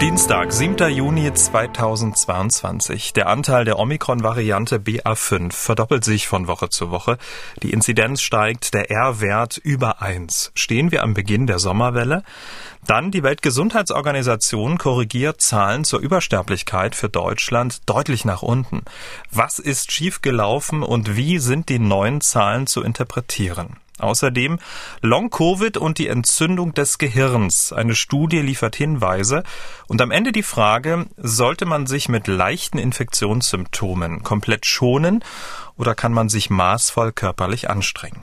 Dienstag, 7. Juni 2022. Der Anteil der Omikron-Variante BA5 verdoppelt sich von Woche zu Woche. Die Inzidenz steigt, der R-Wert über 1. Stehen wir am Beginn der Sommerwelle? Dann die Weltgesundheitsorganisation korrigiert Zahlen zur Übersterblichkeit für Deutschland deutlich nach unten. Was ist schiefgelaufen und wie sind die neuen Zahlen zu interpretieren? Außerdem Long-Covid und die Entzündung des Gehirns. Eine Studie liefert Hinweise. Und am Ende die Frage, sollte man sich mit leichten Infektionssymptomen komplett schonen oder kann man sich maßvoll körperlich anstrengen?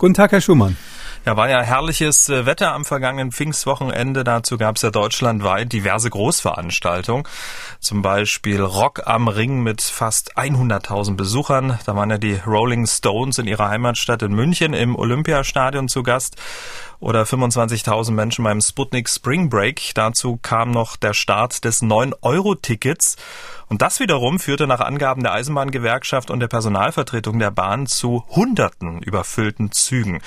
Guten Tag, Herr Schumann. Ja, war ja herrliches äh, Wetter am vergangenen Pfingstwochenende. Dazu gab es ja deutschlandweit diverse Großveranstaltungen. Zum Beispiel Rock am Ring mit fast 100.000 Besuchern. Da waren ja die Rolling Stones in ihrer Heimatstadt in München im Olympiastadion zu Gast oder 25.000 Menschen beim Sputnik Spring Break. Dazu kam noch der Start des 9-Euro-Tickets. Und das wiederum führte nach Angaben der Eisenbahngewerkschaft und der Personalvertretung der Bahn zu hunderten überfüllten Zügen.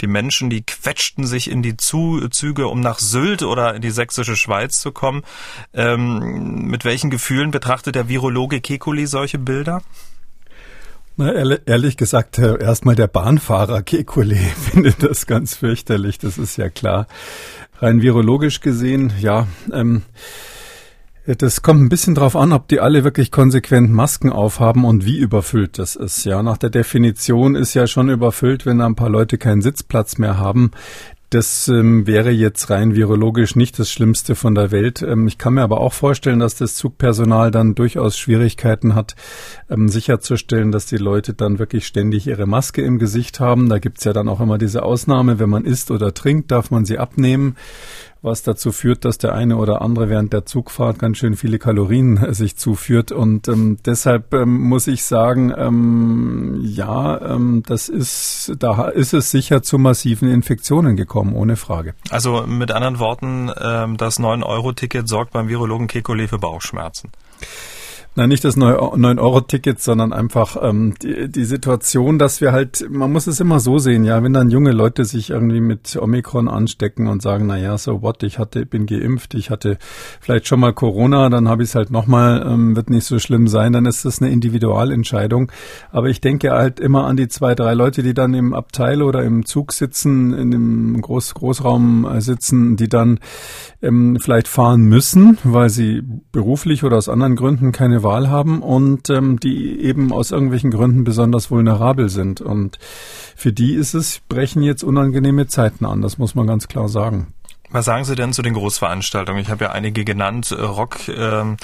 Die Menschen, die quetschten sich in die Züge, um nach Sylt oder in die sächsische Schweiz zu kommen. Ähm, mit welchen Gefühlen betrachtet der Virologe Kekuli solche Bilder? Na, ehrlich gesagt, äh, erstmal der Bahnfahrer Kekulé findet das ganz fürchterlich, das ist ja klar. Rein virologisch gesehen, ja, ähm, das kommt ein bisschen drauf an, ob die alle wirklich konsequent Masken aufhaben und wie überfüllt das ist. Ja, nach der Definition ist ja schon überfüllt, wenn da ein paar Leute keinen Sitzplatz mehr haben. Das ähm, wäre jetzt rein virologisch nicht das Schlimmste von der Welt. Ähm, ich kann mir aber auch vorstellen, dass das Zugpersonal dann durchaus Schwierigkeiten hat, ähm, sicherzustellen, dass die Leute dann wirklich ständig ihre Maske im Gesicht haben. Da gibt's ja dann auch immer diese Ausnahme, wenn man isst oder trinkt, darf man sie abnehmen was dazu führt, dass der eine oder andere während der Zugfahrt ganz schön viele Kalorien sich zuführt. Und ähm, deshalb ähm, muss ich sagen, ähm, ja, ähm, das ist, da ist es sicher zu massiven Infektionen gekommen, ohne Frage. Also mit anderen Worten, ähm, das 9-Euro-Ticket sorgt beim Virologen Kekulé für Bauchschmerzen. Nein, nicht das 9-Euro-Ticket, sondern einfach ähm, die, die Situation, dass wir halt, man muss es immer so sehen, ja, wenn dann junge Leute sich irgendwie mit Omikron anstecken und sagen, na ja, so what, ich hatte, bin geimpft, ich hatte vielleicht schon mal Corona, dann habe ich es halt nochmal, ähm, wird nicht so schlimm sein, dann ist das eine Individualentscheidung. Aber ich denke halt immer an die zwei, drei Leute, die dann im Abteil oder im Zug sitzen, in dem Groß Großraum äh, sitzen, die dann ähm, vielleicht fahren müssen, weil sie beruflich oder aus anderen Gründen keine Wahl haben und ähm, die eben aus irgendwelchen Gründen besonders vulnerabel sind. Und für die ist es, brechen jetzt unangenehme Zeiten an, das muss man ganz klar sagen. Was sagen Sie denn zu den Großveranstaltungen? Ich habe ja einige genannt. Rock ähm,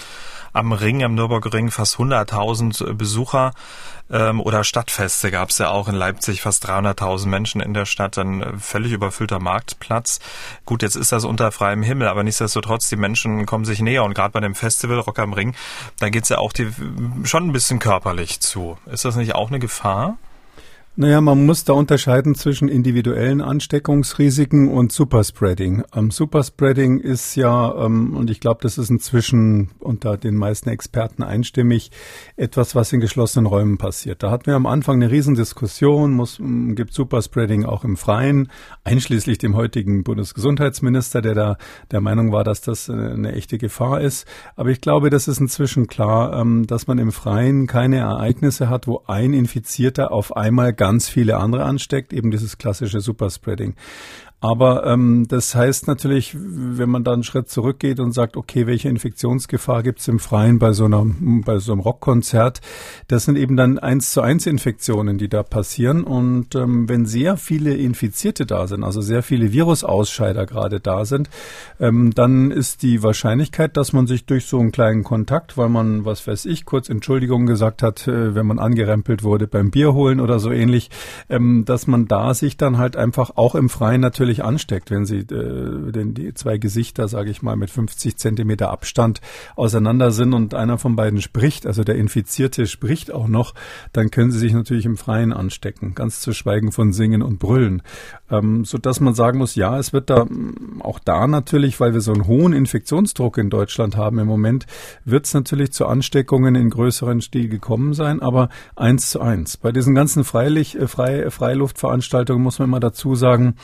am Ring, am Nürburgring, fast 100.000 Besucher. Ähm, oder Stadtfeste gab es ja auch in Leipzig, fast 300.000 Menschen in der Stadt, ein völlig überfüllter Marktplatz. Gut, jetzt ist das unter freiem Himmel, aber nichtsdestotrotz, die Menschen kommen sich näher. Und gerade bei dem Festival Rock am Ring, da geht's ja auch die, schon ein bisschen körperlich zu. Ist das nicht auch eine Gefahr? Naja, man muss da unterscheiden zwischen individuellen Ansteckungsrisiken und Superspreading. Ähm, Superspreading ist ja, ähm, und ich glaube, das ist inzwischen unter den meisten Experten einstimmig, etwas, was in geschlossenen Räumen passiert. Da hatten wir am Anfang eine Riesendiskussion, muss, gibt Superspreading auch im Freien, einschließlich dem heutigen Bundesgesundheitsminister, der da der Meinung war, dass das eine echte Gefahr ist. Aber ich glaube, das ist inzwischen klar, ähm, dass man im Freien keine Ereignisse hat, wo ein Infizierter auf einmal ganz viele andere ansteckt, eben dieses klassische Superspreading. Aber ähm, das heißt natürlich, wenn man da einen Schritt zurückgeht und sagt, okay, welche Infektionsgefahr gibt's im Freien bei so einer bei so einem Rockkonzert, das sind eben dann eins zu eins Infektionen, die da passieren. Und ähm, wenn sehr viele Infizierte da sind, also sehr viele Virusausscheider gerade da sind, ähm, dann ist die Wahrscheinlichkeit, dass man sich durch so einen kleinen Kontakt, weil man, was weiß ich, kurz Entschuldigung gesagt hat, äh, wenn man angerempelt wurde beim Bier holen oder so ähnlich, ähm, dass man da sich dann halt einfach auch im Freien natürlich natürlich ansteckt, wenn sie äh, denn die zwei Gesichter, sage ich mal, mit 50 Zentimeter Abstand auseinander sind und einer von beiden spricht, also der Infizierte spricht auch noch, dann können sie sich natürlich im Freien anstecken, ganz zu schweigen von Singen und Brüllen. Ähm, so man sagen muss, ja, es wird da auch da natürlich, weil wir so einen hohen Infektionsdruck in Deutschland haben im Moment, wird es natürlich zu Ansteckungen in größeren Stil gekommen sein, aber eins zu eins. Bei diesen ganzen Freilich, äh, Frei, Freiluftveranstaltungen muss man immer dazu sagen,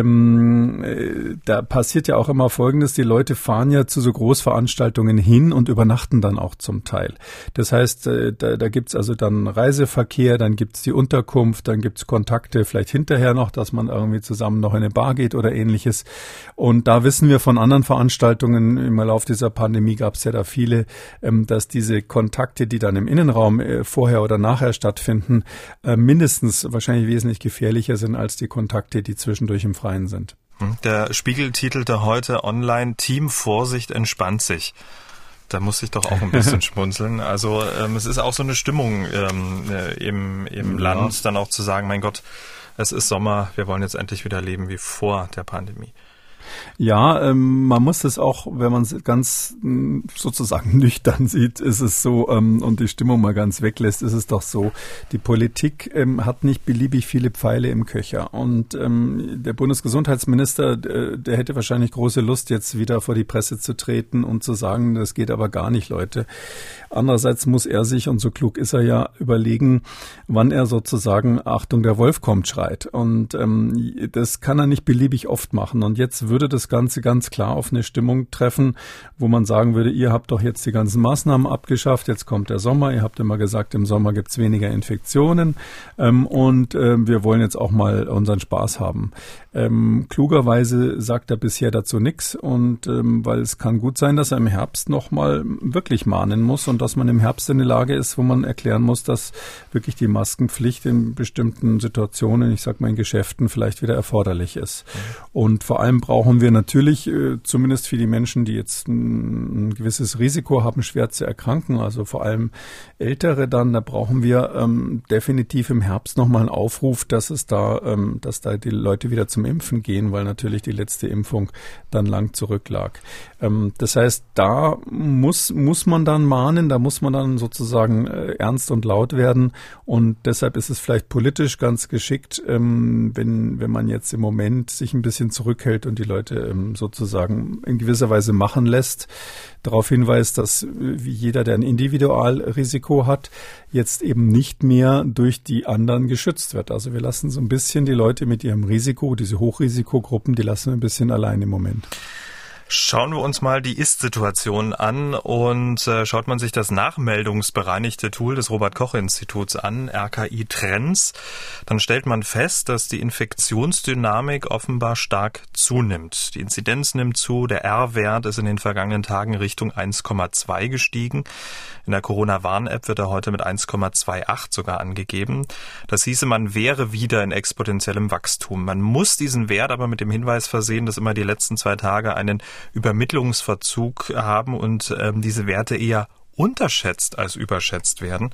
ähm, äh, da passiert ja auch immer Folgendes, die Leute fahren ja zu so Großveranstaltungen hin und übernachten dann auch zum Teil. Das heißt, äh, da, da gibt's also dann Reiseverkehr, dann gibt's die Unterkunft, dann gibt's Kontakte vielleicht hinterher noch, dass man irgendwie zusammen noch in eine Bar geht oder ähnliches. Und da wissen wir von anderen Veranstaltungen, im Lauf dieser Pandemie gab's ja da viele, ähm, dass diese Kontakte, die dann im Innenraum äh, vorher oder nachher stattfinden, äh, mindestens wahrscheinlich wesentlich gefährlicher sind als die Kontakte, die zwischendurch im Freien sind. Hm. Der Spiegel titelte heute online Team Vorsicht entspannt sich. Da muss ich doch auch ein bisschen schmunzeln. Also ähm, es ist auch so eine Stimmung ähm, äh, im, im ja. Land, dann auch zu sagen, mein Gott, es ist Sommer, wir wollen jetzt endlich wieder leben wie vor der Pandemie. Ja, ähm, man muss es auch, wenn man es ganz mm, sozusagen nüchtern sieht, ist es so ähm, und die Stimmung mal ganz weglässt, ist es doch so, die Politik ähm, hat nicht beliebig viele Pfeile im Köcher und ähm, der Bundesgesundheitsminister, der, der hätte wahrscheinlich große Lust, jetzt wieder vor die Presse zu treten und zu sagen, das geht aber gar nicht, Leute. Andererseits muss er sich, und so klug ist er ja, überlegen, wann er sozusagen Achtung, der Wolf kommt schreit. Und ähm, das kann er nicht beliebig oft machen. Und jetzt würde das Ganze ganz klar auf eine Stimmung treffen, wo man sagen würde, ihr habt doch jetzt die ganzen Maßnahmen abgeschafft, jetzt kommt der Sommer, ihr habt immer gesagt, im Sommer gibt's weniger Infektionen ähm, und äh, wir wollen jetzt auch mal unseren Spaß haben. Ähm, klugerweise sagt er bisher dazu nichts und ähm, weil es kann gut sein, dass er im Herbst nochmal wirklich mahnen muss und dass man im Herbst in der Lage ist, wo man erklären muss, dass wirklich die Maskenpflicht in bestimmten Situationen, ich sag mal in Geschäften, vielleicht wieder erforderlich ist. Mhm. Und vor allem brauchen wir natürlich, äh, zumindest für die Menschen, die jetzt ein, ein, gewisses Risiko haben, schwer zu erkranken, also vor allem Ältere dann, da brauchen wir ähm, definitiv im Herbst nochmal einen Aufruf, dass es da, ähm, dass da die Leute wieder zum Impfen gehen, weil natürlich die letzte Impfung dann lang zurücklag. Ähm, das heißt, da muss, muss man dann mahnen, da muss man dann sozusagen äh, ernst und laut werden. Und deshalb ist es vielleicht politisch ganz geschickt, ähm, wenn, wenn man jetzt im Moment sich ein bisschen zurückhält und die Leute ähm, sozusagen in gewisser Weise machen lässt darauf hinweist, dass äh, wie jeder, der ein Individualrisiko hat, jetzt eben nicht mehr durch die anderen geschützt wird. Also wir lassen so ein bisschen die Leute mit ihrem Risiko, diese Hochrisikogruppen, die lassen wir ein bisschen allein im Moment. Schauen wir uns mal die Ist-Situation an und äh, schaut man sich das nachmeldungsbereinigte Tool des Robert-Koch-Instituts an, RKI Trends, dann stellt man fest, dass die Infektionsdynamik offenbar stark zunimmt. Die Inzidenz nimmt zu, der R-Wert ist in den vergangenen Tagen Richtung 1,2 gestiegen. In der Corona-Warn-App wird er heute mit 1,28 sogar angegeben. Das hieße, man wäre wieder in exponentiellem Wachstum. Man muss diesen Wert aber mit dem Hinweis versehen, dass immer die letzten zwei Tage einen Übermittlungsverzug haben und ähm, diese Werte eher unterschätzt als überschätzt werden.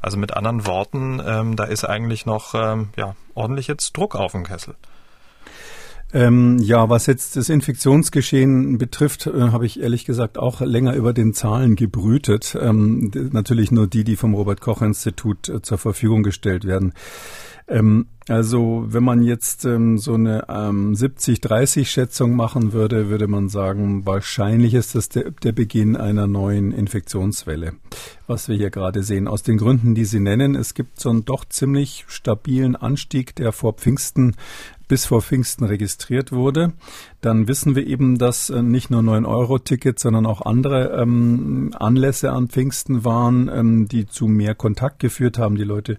Also mit anderen Worten, ähm, da ist eigentlich noch ähm, ja, ordentlich jetzt Druck auf dem Kessel. Ähm, ja, was jetzt das Infektionsgeschehen betrifft, äh, habe ich ehrlich gesagt auch länger über den Zahlen gebrütet. Ähm, natürlich nur die, die vom Robert Koch Institut äh, zur Verfügung gestellt werden. Ähm, also wenn man jetzt ähm, so eine ähm, 70-30-Schätzung machen würde, würde man sagen, wahrscheinlich ist das der, der Beginn einer neuen Infektionswelle, was wir hier gerade sehen. Aus den Gründen, die Sie nennen, es gibt so einen doch ziemlich stabilen Anstieg, der vor Pfingsten bis vor Pfingsten registriert wurde, dann wissen wir eben, dass äh, nicht nur 9-Euro-Tickets, sondern auch andere ähm, Anlässe an Pfingsten waren, ähm, die zu mehr Kontakt geführt haben. Die Leute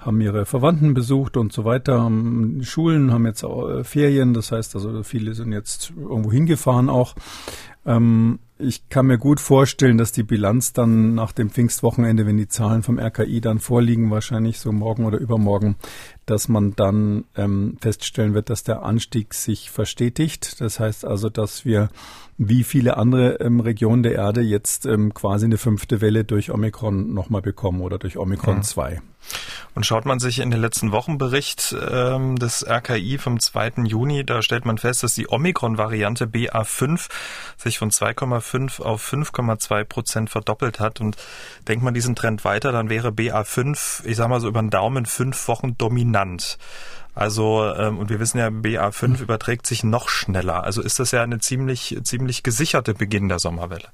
haben ihre Verwandten besucht und so weiter. Haben, Schulen haben jetzt äh, Ferien, das heißt also viele sind jetzt irgendwo hingefahren auch. Ähm, ich kann mir gut vorstellen, dass die Bilanz dann nach dem Pfingstwochenende, wenn die Zahlen vom RKI dann vorliegen, wahrscheinlich so morgen oder übermorgen, dass man dann ähm, feststellen wird, dass der Anstieg sich verstetigt. Das heißt also, dass wir wie viele andere ähm, Regionen der Erde jetzt ähm, quasi eine fünfte Welle durch Omikron nochmal bekommen oder durch Omikron ja. 2. Und schaut man sich in den letzten Wochenbericht ähm, des RKI vom 2. Juni, da stellt man fest, dass die Omikron-Variante BA5 sich von 2,5 auf 5,2 Prozent verdoppelt hat. Und denkt man diesen Trend weiter, dann wäre BA5, ich sag mal so über den Daumen, fünf Wochen dominant. Also, ähm, und wir wissen ja, BA5 mhm. überträgt sich noch schneller. Also ist das ja eine ziemlich, ziemlich gesicherte Beginn der Sommerwelle.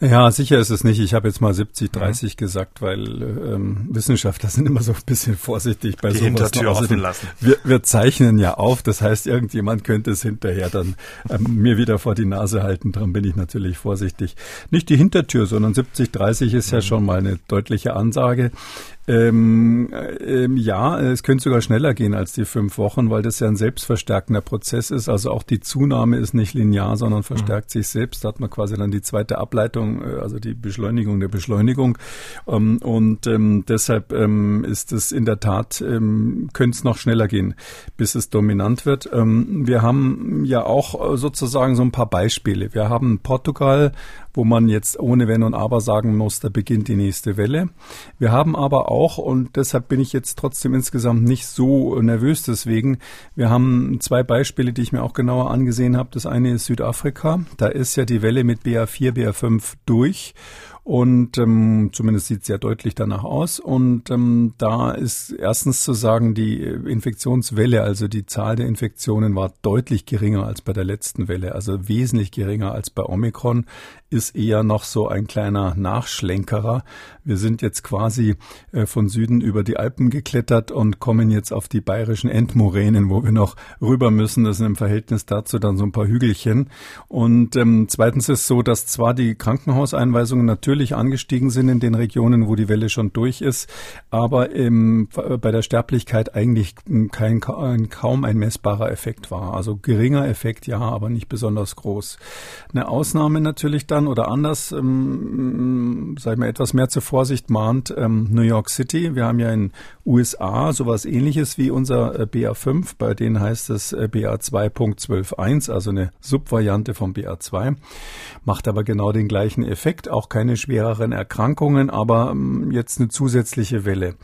Ja, sicher ist es nicht. Ich habe jetzt mal 70, 30 mhm. gesagt, weil ähm, Wissenschaftler sind immer so ein bisschen vorsichtig bei Die sowas. Hintertür offen lassen. Wir, wir zeichnen ja auf, das heißt, irgendjemand könnte es hinterher dann ähm, mir wieder vor die Nase halten. Darum bin ich natürlich vorsichtig. Nicht die Hintertür, sondern 70, 30 ist ja mhm. schon mal eine deutliche Ansage. Ähm, ähm, ja, es könnte sogar schneller gehen als die fünf Wochen, weil das ja ein selbstverstärkender Prozess ist. Also auch die Zunahme ist nicht linear, sondern verstärkt mhm. sich selbst. Da hat man quasi dann die zweite Ableitung, äh, also die Beschleunigung der Beschleunigung. Ähm, und ähm, deshalb ähm, ist es in der Tat, ähm, könnte es noch schneller gehen, bis es dominant wird. Wir haben ja auch äh, sozusagen so ein paar Beispiele. Wir haben Portugal wo man jetzt ohne Wenn und Aber sagen muss, da beginnt die nächste Welle. Wir haben aber auch, und deshalb bin ich jetzt trotzdem insgesamt nicht so nervös deswegen, wir haben zwei Beispiele, die ich mir auch genauer angesehen habe. Das eine ist Südafrika. Da ist ja die Welle mit BA4, BA5 durch. Und ähm, zumindest sieht es sehr deutlich danach aus. Und ähm, da ist erstens zu sagen, die Infektionswelle, also die Zahl der Infektionen war deutlich geringer als bei der letzten Welle, also wesentlich geringer als bei Omikron, ist eher noch so ein kleiner Nachschlenkerer. Wir sind jetzt quasi äh, von Süden über die Alpen geklettert und kommen jetzt auf die bayerischen Endmoränen, wo wir noch rüber müssen. Das sind im Verhältnis dazu dann so ein paar Hügelchen. Und ähm, zweitens ist so, dass zwar die Krankenhauseinweisungen natürlich angestiegen sind in den Regionen, wo die Welle schon durch ist, aber im, bei der Sterblichkeit eigentlich kein, kaum ein messbarer Effekt war. Also geringer Effekt, ja, aber nicht besonders groß. Eine Ausnahme natürlich dann oder anders, ähm, sag ich mal, etwas mehr zur Vorsicht mahnt ähm, New York City. Wir haben ja in USA sowas ähnliches wie unser äh, BA5, bei denen heißt es äh, BA2.12.1, also eine Subvariante vom BA2, macht aber genau den gleichen Effekt, auch keine schwereren Erkrankungen, aber ähm, jetzt eine zusätzliche Welle.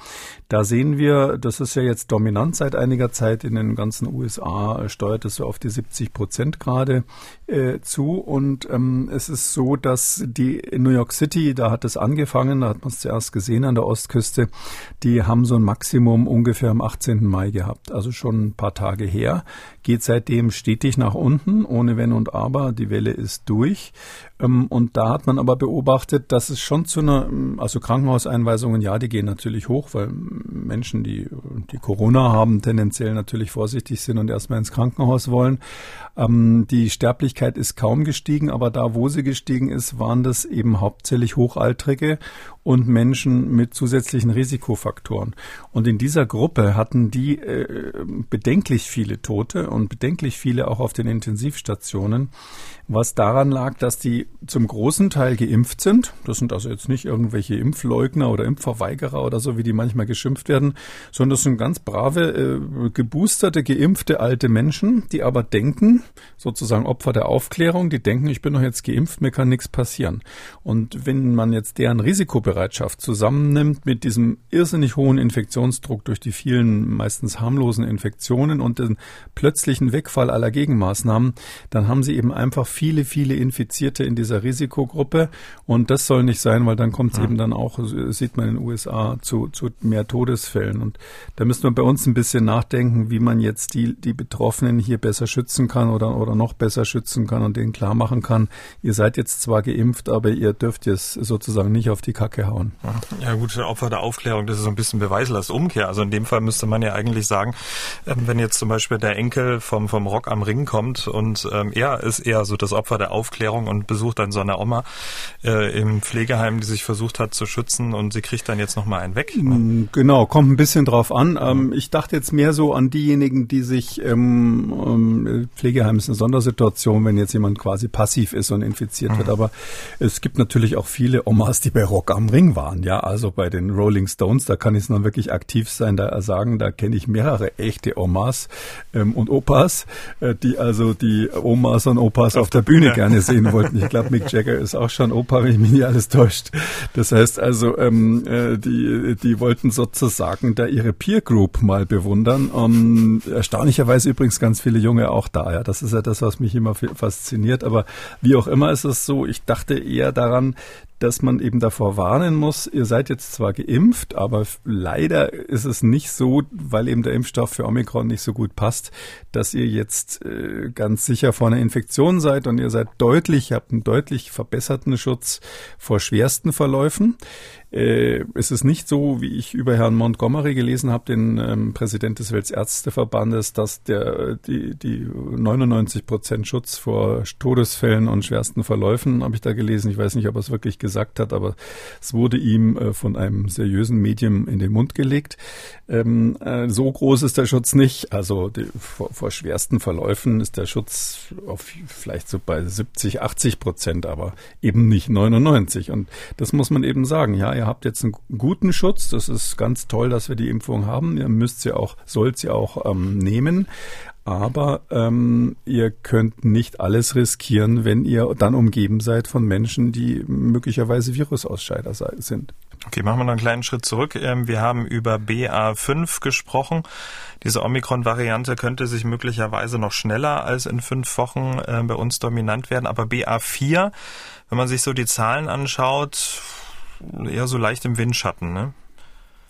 Da sehen wir, das ist ja jetzt dominant seit einiger Zeit in den ganzen USA, steuert es so auf die 70 Prozent gerade äh, zu. Und ähm, es ist so, dass die in New York City, da hat es angefangen, da hat man es zuerst gesehen an der Ostküste, die haben so ein Maximum ungefähr am 18. Mai gehabt, also schon ein paar Tage her, geht seitdem stetig nach unten, ohne Wenn und Aber. Die Welle ist durch. Ähm, und da hat man aber beobachtet, dass es schon zu einer, also Krankenhauseinweisungen, ja, die gehen natürlich hoch, weil Menschen, die, die Corona haben, tendenziell natürlich vorsichtig sind und erstmal ins Krankenhaus wollen. Ähm, die Sterblichkeit ist kaum gestiegen, aber da, wo sie gestiegen ist, waren das eben hauptsächlich Hochaltrige und Menschen mit zusätzlichen Risikofaktoren. Und in dieser Gruppe hatten die äh, bedenklich viele Tote und bedenklich viele auch auf den Intensivstationen, was daran lag, dass die zum großen Teil geimpft sind. Das sind also jetzt nicht irgendwelche Impfleugner oder Impfverweigerer oder so, wie die manchmal geschimpft werden, sondern das sind ganz brave, äh, geboosterte, geimpfte alte Menschen, die aber denken, sozusagen Opfer der Aufklärung, die denken, ich bin doch jetzt geimpft, mir kann nichts passieren. Und wenn man jetzt deren Risikobereitschaft zusammennimmt mit diesem irrsinnig hohen Infektionsdruck durch die vielen meistens harmlosen Infektionen und den plötzlichen Wegfall aller Gegenmaßnahmen, dann haben sie eben einfach viele, viele Infizierte in dieser Risikogruppe. Und das soll nicht sein, weil dann kommt es ja. eben dann auch, sieht man in den USA, zu, zu mehr Todesfällen. Und da müssen wir bei uns ein bisschen nachdenken, wie man jetzt die, die Betroffenen hier besser schützen kann oder, oder noch besser schützen kann und denen klar machen kann, ihr seid jetzt zwar geimpft, aber ihr dürft jetzt sozusagen nicht auf die Kacke hauen. Ja gut, Opfer der Aufklärung, das ist so ein bisschen Beweislast Umkehr. Also in dem Fall müsste man ja eigentlich sagen, ähm, wenn jetzt zum Beispiel der Enkel vom, vom Rock am Ring kommt und ähm, er ist eher so das Opfer der Aufklärung und besucht dann so eine Oma äh, im Pflegeheim, die sich versucht hat zu schützen und sie kriegt dann jetzt nochmal einen weg. Ne? Genau, kommt ein bisschen drauf an. Ähm, ich dachte jetzt mehr so an diejenigen, die sich ähm, ähm, Pflegeheim ist eine Sondersituation, wenn jetzt jemand quasi passiv ist und infiziert mhm. wird. Aber es gibt natürlich auch viele Omas, die bei Rock am Ring waren. Ja, also bei den Rolling Stones, da kann ich es noch wirklich aktiv sein, da sagen, da kenne ich mehrere echte Omas ähm, und Opas, äh, die also die Omas und Opas auf der Bühne gerne sehen wollten. Ich glaube, Mick Jagger ist auch schon Opa, wenn ich mich nicht alles täuscht. Das heißt also, ähm, äh, die, die wollten sozusagen da ihre Peer Group mal bewundern. Um, erstaunlicherweise übrigens ganz viele Junge auch da. Ja, das ist ja das, was mich immer fasziniert. Aber wie auch immer ist es so, ich dachte eher daran, dass man eben davor warnen muss, ihr seid jetzt zwar geimpft, aber leider ist es nicht so, weil eben der Impfstoff für Omikron nicht so gut passt, dass ihr jetzt äh, ganz sicher vor einer Infektion seid und ihr seid deutlich, habt einen deutlich verbesserten Schutz vor schwersten Verläufen. Äh, es ist nicht so, wie ich über Herrn Montgomery gelesen habe, den ähm, Präsident des Weltärzteverbandes, dass der die, die 99 Prozent Schutz vor Todesfällen und schwersten Verläufen, habe ich da gelesen. Ich weiß nicht, ob er es wirklich gesagt hat, aber es wurde ihm äh, von einem seriösen Medium in den Mund gelegt. Ähm, äh, so groß ist der Schutz nicht. Also die, vor, vor schwersten Verläufen ist der Schutz auf vielleicht so bei 70, 80 Prozent, aber eben nicht 99. Und das muss man eben sagen. Ja, ihr habt jetzt einen guten Schutz. Das ist ganz toll, dass wir die Impfung haben. Ihr müsst sie auch, sollt sie auch ähm, nehmen. Aber ähm, ihr könnt nicht alles riskieren, wenn ihr dann umgeben seid von Menschen, die möglicherweise Virusausscheider sind. Okay, machen wir noch einen kleinen Schritt zurück. Ähm, wir haben über BA5 gesprochen. Diese Omikron-Variante könnte sich möglicherweise noch schneller als in fünf Wochen äh, bei uns dominant werden. Aber BA4, wenn man sich so die Zahlen anschaut, eher so leicht im Windschatten, ne?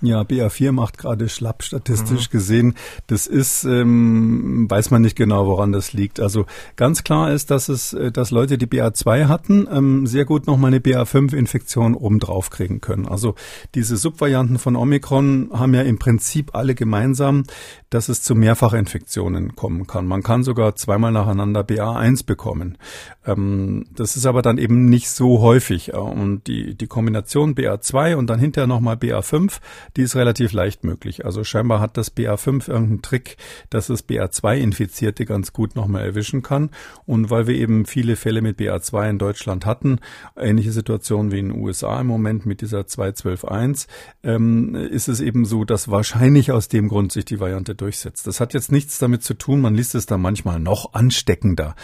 Ja, BA4 macht gerade schlapp statistisch mhm. gesehen. Das ist, ähm, weiß man nicht genau, woran das liegt. Also ganz klar ist, dass es, äh, dass Leute, die BA2 hatten, ähm, sehr gut nochmal eine BA5-Infektion obendrauf kriegen können. Also diese Subvarianten von Omikron haben ja im Prinzip alle gemeinsam, dass es zu Mehrfachinfektionen kommen kann. Man kann sogar zweimal nacheinander BA1 bekommen. Ähm, das ist aber dann eben nicht so häufig. Und die, die Kombination BA2 und dann hinterher nochmal BA5, die ist relativ leicht möglich. Also scheinbar hat das BA5 irgendeinen Trick, dass es BA2-Infizierte ganz gut nochmal erwischen kann. Und weil wir eben viele Fälle mit BA2 in Deutschland hatten, ähnliche Situation wie in den USA im Moment mit dieser 2.12.1, ähm, ist es eben so, dass wahrscheinlich aus dem Grund sich die Variante durchsetzt. Das hat jetzt nichts damit zu tun, man liest es da manchmal noch ansteckender.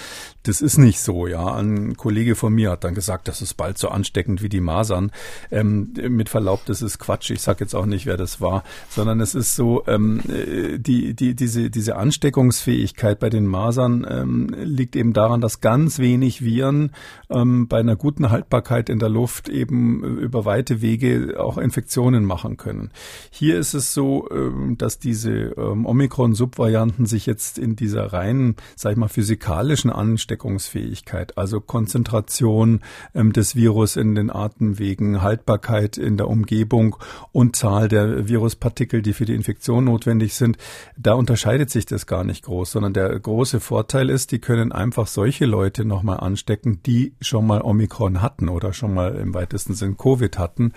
Das ist nicht so, ja. Ein Kollege von mir hat dann gesagt, das ist bald so ansteckend wie die Masern. Ähm, mit Verlaub, das ist Quatsch. Ich sage jetzt auch nicht, wer das war, sondern es ist so, ähm, die, die, diese, diese Ansteckungsfähigkeit bei den Masern ähm, liegt eben daran, dass ganz wenig Viren ähm, bei einer guten Haltbarkeit in der Luft eben über weite Wege auch Infektionen machen können. Hier ist es so, ähm, dass diese ähm, Omikron-Subvarianten sich jetzt in dieser reinen, sag ich mal, physikalischen Ansteckung Ansteckungsfähigkeit, also Konzentration ähm, des Virus in den Atemwegen, Haltbarkeit in der Umgebung und Zahl der Viruspartikel, die für die Infektion notwendig sind. Da unterscheidet sich das gar nicht groß, sondern der große Vorteil ist, die können einfach solche Leute nochmal anstecken, die schon mal Omikron hatten oder schon mal im weitesten Sinn Covid hatten.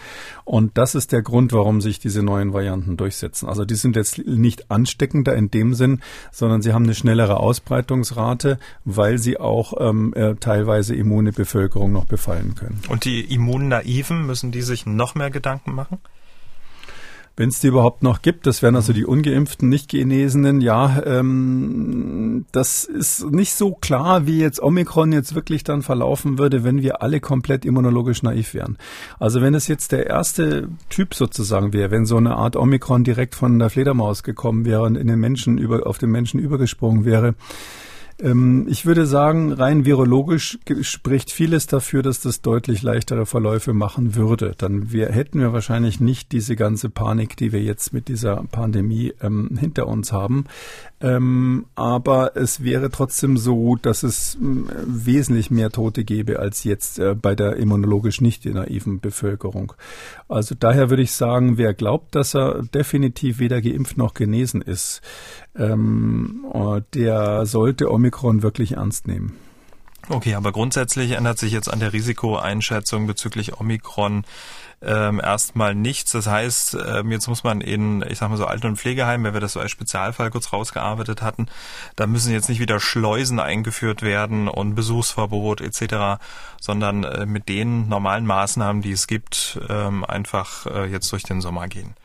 Und das ist der Grund, warum sich diese neuen Varianten durchsetzen. Also die sind jetzt nicht ansteckender in dem Sinn, sondern sie haben eine schnellere Ausbreitungsrate, weil sie auch auch ähm, äh, teilweise immune Bevölkerung noch befallen können. Und die Immunnaiven, müssen die sich noch mehr Gedanken machen? Wenn es die überhaupt noch gibt. Das wären also die ungeimpften, nicht genesenen. Ja, ähm, das ist nicht so klar, wie jetzt Omikron jetzt wirklich dann verlaufen würde, wenn wir alle komplett immunologisch naiv wären. Also wenn es jetzt der erste Typ sozusagen wäre, wenn so eine Art Omikron direkt von der Fledermaus gekommen wäre und in den Menschen über, auf den Menschen übergesprungen wäre, ähm, ich würde sagen, rein virologisch spricht vieles dafür, dass das deutlich leichtere Verläufe machen würde. Dann wir, hätten wir wahrscheinlich nicht diese ganze Panik, die wir jetzt mit dieser Pandemie ähm, hinter uns haben. Ähm, aber es wäre trotzdem so, dass es äh, wesentlich mehr Tote gäbe als jetzt äh, bei der immunologisch nicht naiven Bevölkerung. Also daher würde ich sagen, wer glaubt, dass er definitiv weder geimpft noch genesen ist, ähm, äh, der sollte Omikron wirklich ernst nehmen. Okay, aber grundsätzlich ändert sich jetzt an der Risikoeinschätzung bezüglich Omikron ähm, erstmal nichts. Das heißt, ähm, jetzt muss man in, ich sag mal so Alten- und Pflegeheimen, wenn wir das so als Spezialfall kurz rausgearbeitet hatten, da müssen jetzt nicht wieder Schleusen eingeführt werden und Besuchsverbot etc., sondern äh, mit den normalen Maßnahmen, die es gibt, ähm, einfach äh, jetzt durch den Sommer gehen.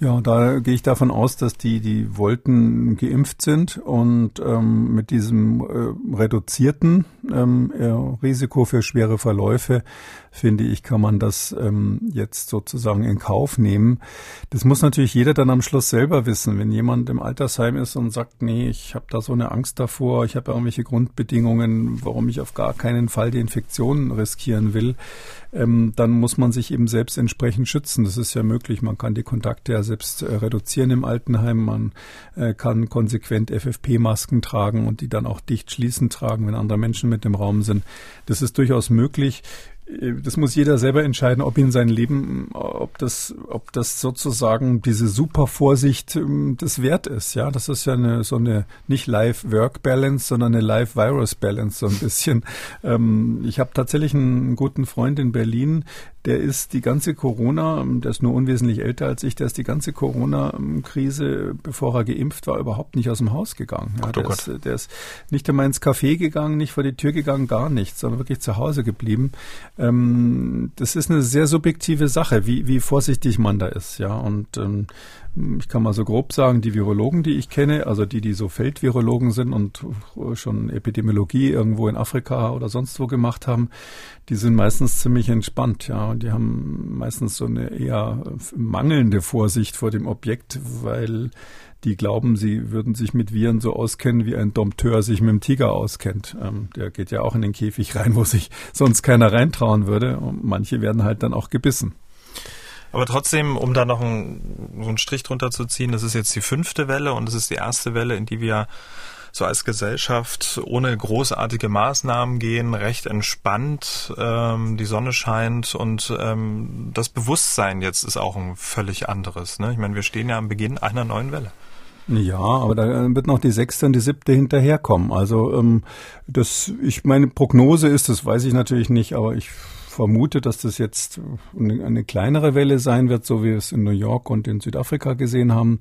Ja, da gehe ich davon aus, dass die, die wollten, geimpft sind und ähm, mit diesem äh, reduzierten ähm, Risiko für schwere Verläufe finde ich, kann man das ähm, jetzt sozusagen in Kauf nehmen. Das muss natürlich jeder dann am Schluss selber wissen. Wenn jemand im Altersheim ist und sagt, nee, ich habe da so eine Angst davor, ich habe irgendwelche Grundbedingungen, warum ich auf gar keinen Fall die Infektion riskieren will, ähm, dann muss man sich eben selbst entsprechend schützen. Das ist ja möglich. Man kann die Kontakte ja selbst äh, reduzieren im Altenheim. Man äh, kann konsequent FFP-Masken tragen und die dann auch dicht schließend tragen, wenn andere Menschen mit im Raum sind. Das ist durchaus möglich das muss jeder selber entscheiden, ob ihn sein Leben, ob das, ob das sozusagen diese super Vorsicht ähm, das wert ist. Ja, das ist ja eine, so eine nicht Life-Work-Balance, sondern eine Life-Virus-Balance so ein bisschen. Ähm, ich habe tatsächlich einen guten Freund in Berlin, der ist die ganze Corona, der ist nur unwesentlich älter als ich, der ist die ganze Corona-Krise, bevor er geimpft war, überhaupt nicht aus dem Haus gegangen. Ja, der, ist, der, ist, nicht einmal ins Café gegangen, nicht vor die Tür gegangen, gar nichts, sondern wirklich zu Hause geblieben. Ähm, das ist eine sehr subjektive Sache, wie, wie vorsichtig man da ist, ja. Und ähm, ich kann mal so grob sagen, die Virologen, die ich kenne, also die, die so Feldvirologen sind und schon Epidemiologie irgendwo in Afrika oder sonst wo gemacht haben, die sind meistens ziemlich entspannt, ja, und die haben meistens so eine eher mangelnde Vorsicht vor dem Objekt, weil die glauben, sie würden sich mit Viren so auskennen, wie ein Dompteur sich mit dem Tiger auskennt. Ähm, der geht ja auch in den Käfig rein, wo sich sonst keiner reintrauen würde. Und manche werden halt dann auch gebissen. Aber trotzdem, um da noch einen, so einen Strich drunter zu ziehen, das ist jetzt die fünfte Welle und das ist die erste Welle, in die wir so als Gesellschaft ohne großartige Maßnahmen gehen, recht entspannt, ähm, die Sonne scheint und ähm, das Bewusstsein jetzt ist auch ein völlig anderes. Ne? Ich meine, wir stehen ja am Beginn einer neuen Welle. Ja, aber da wird noch die sechste und die siebte hinterherkommen. Also ähm, das, ich meine Prognose ist, das weiß ich natürlich nicht, aber ich vermute, dass das jetzt eine, eine, kleinere Welle sein wird, so wie wir es in New York und in Südafrika gesehen haben.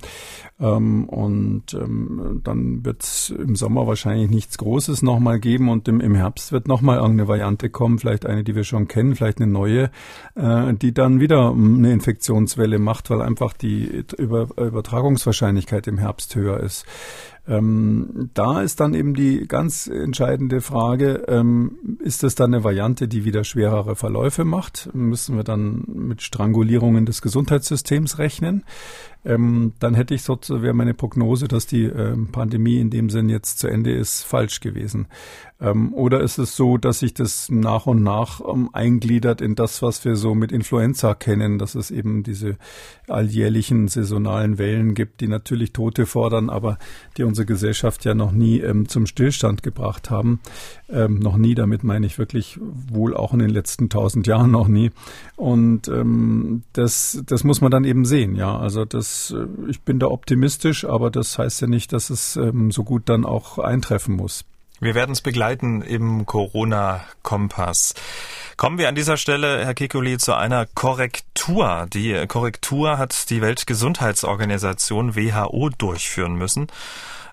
Ähm, und ähm, dann wird es im Sommer wahrscheinlich nichts Großes nochmal geben und im, Herbst wird nochmal irgendeine Variante kommen, vielleicht eine, die wir schon kennen, vielleicht eine neue, äh, die dann wieder eine Infektionswelle macht, weil einfach die Über Übertragungswahrscheinlichkeit im Herbst höher ist. Ähm, da ist dann eben die ganz entscheidende Frage, ähm, ist das dann eine Variante, die wieder schwerere Verläufe macht? Müssen wir dann mit Strangulierungen des Gesundheitssystems rechnen? ähm, dann hätte ich so, wäre meine Prognose, dass die ähm, Pandemie in dem Sinn jetzt zu Ende ist, falsch gewesen. Ähm, oder ist es so, dass sich das nach und nach ähm, eingliedert in das, was wir so mit Influenza kennen, dass es eben diese alljährlichen saisonalen Wellen gibt, die natürlich Tote fordern, aber die unsere Gesellschaft ja noch nie ähm, zum Stillstand gebracht haben. Ähm, noch nie, damit meine ich wirklich wohl auch in den letzten tausend Jahren noch nie. Und ähm, das, das muss man dann eben sehen, ja. Also das, äh, ich bin da optimistisch, aber das heißt ja nicht, dass es ähm, so gut dann auch eintreffen muss. Wir werden es begleiten im Corona-Kompass. Kommen wir an dieser Stelle, Herr Kikuli, zu einer Korrektur. Die Korrektur hat die Weltgesundheitsorganisation WHO durchführen müssen.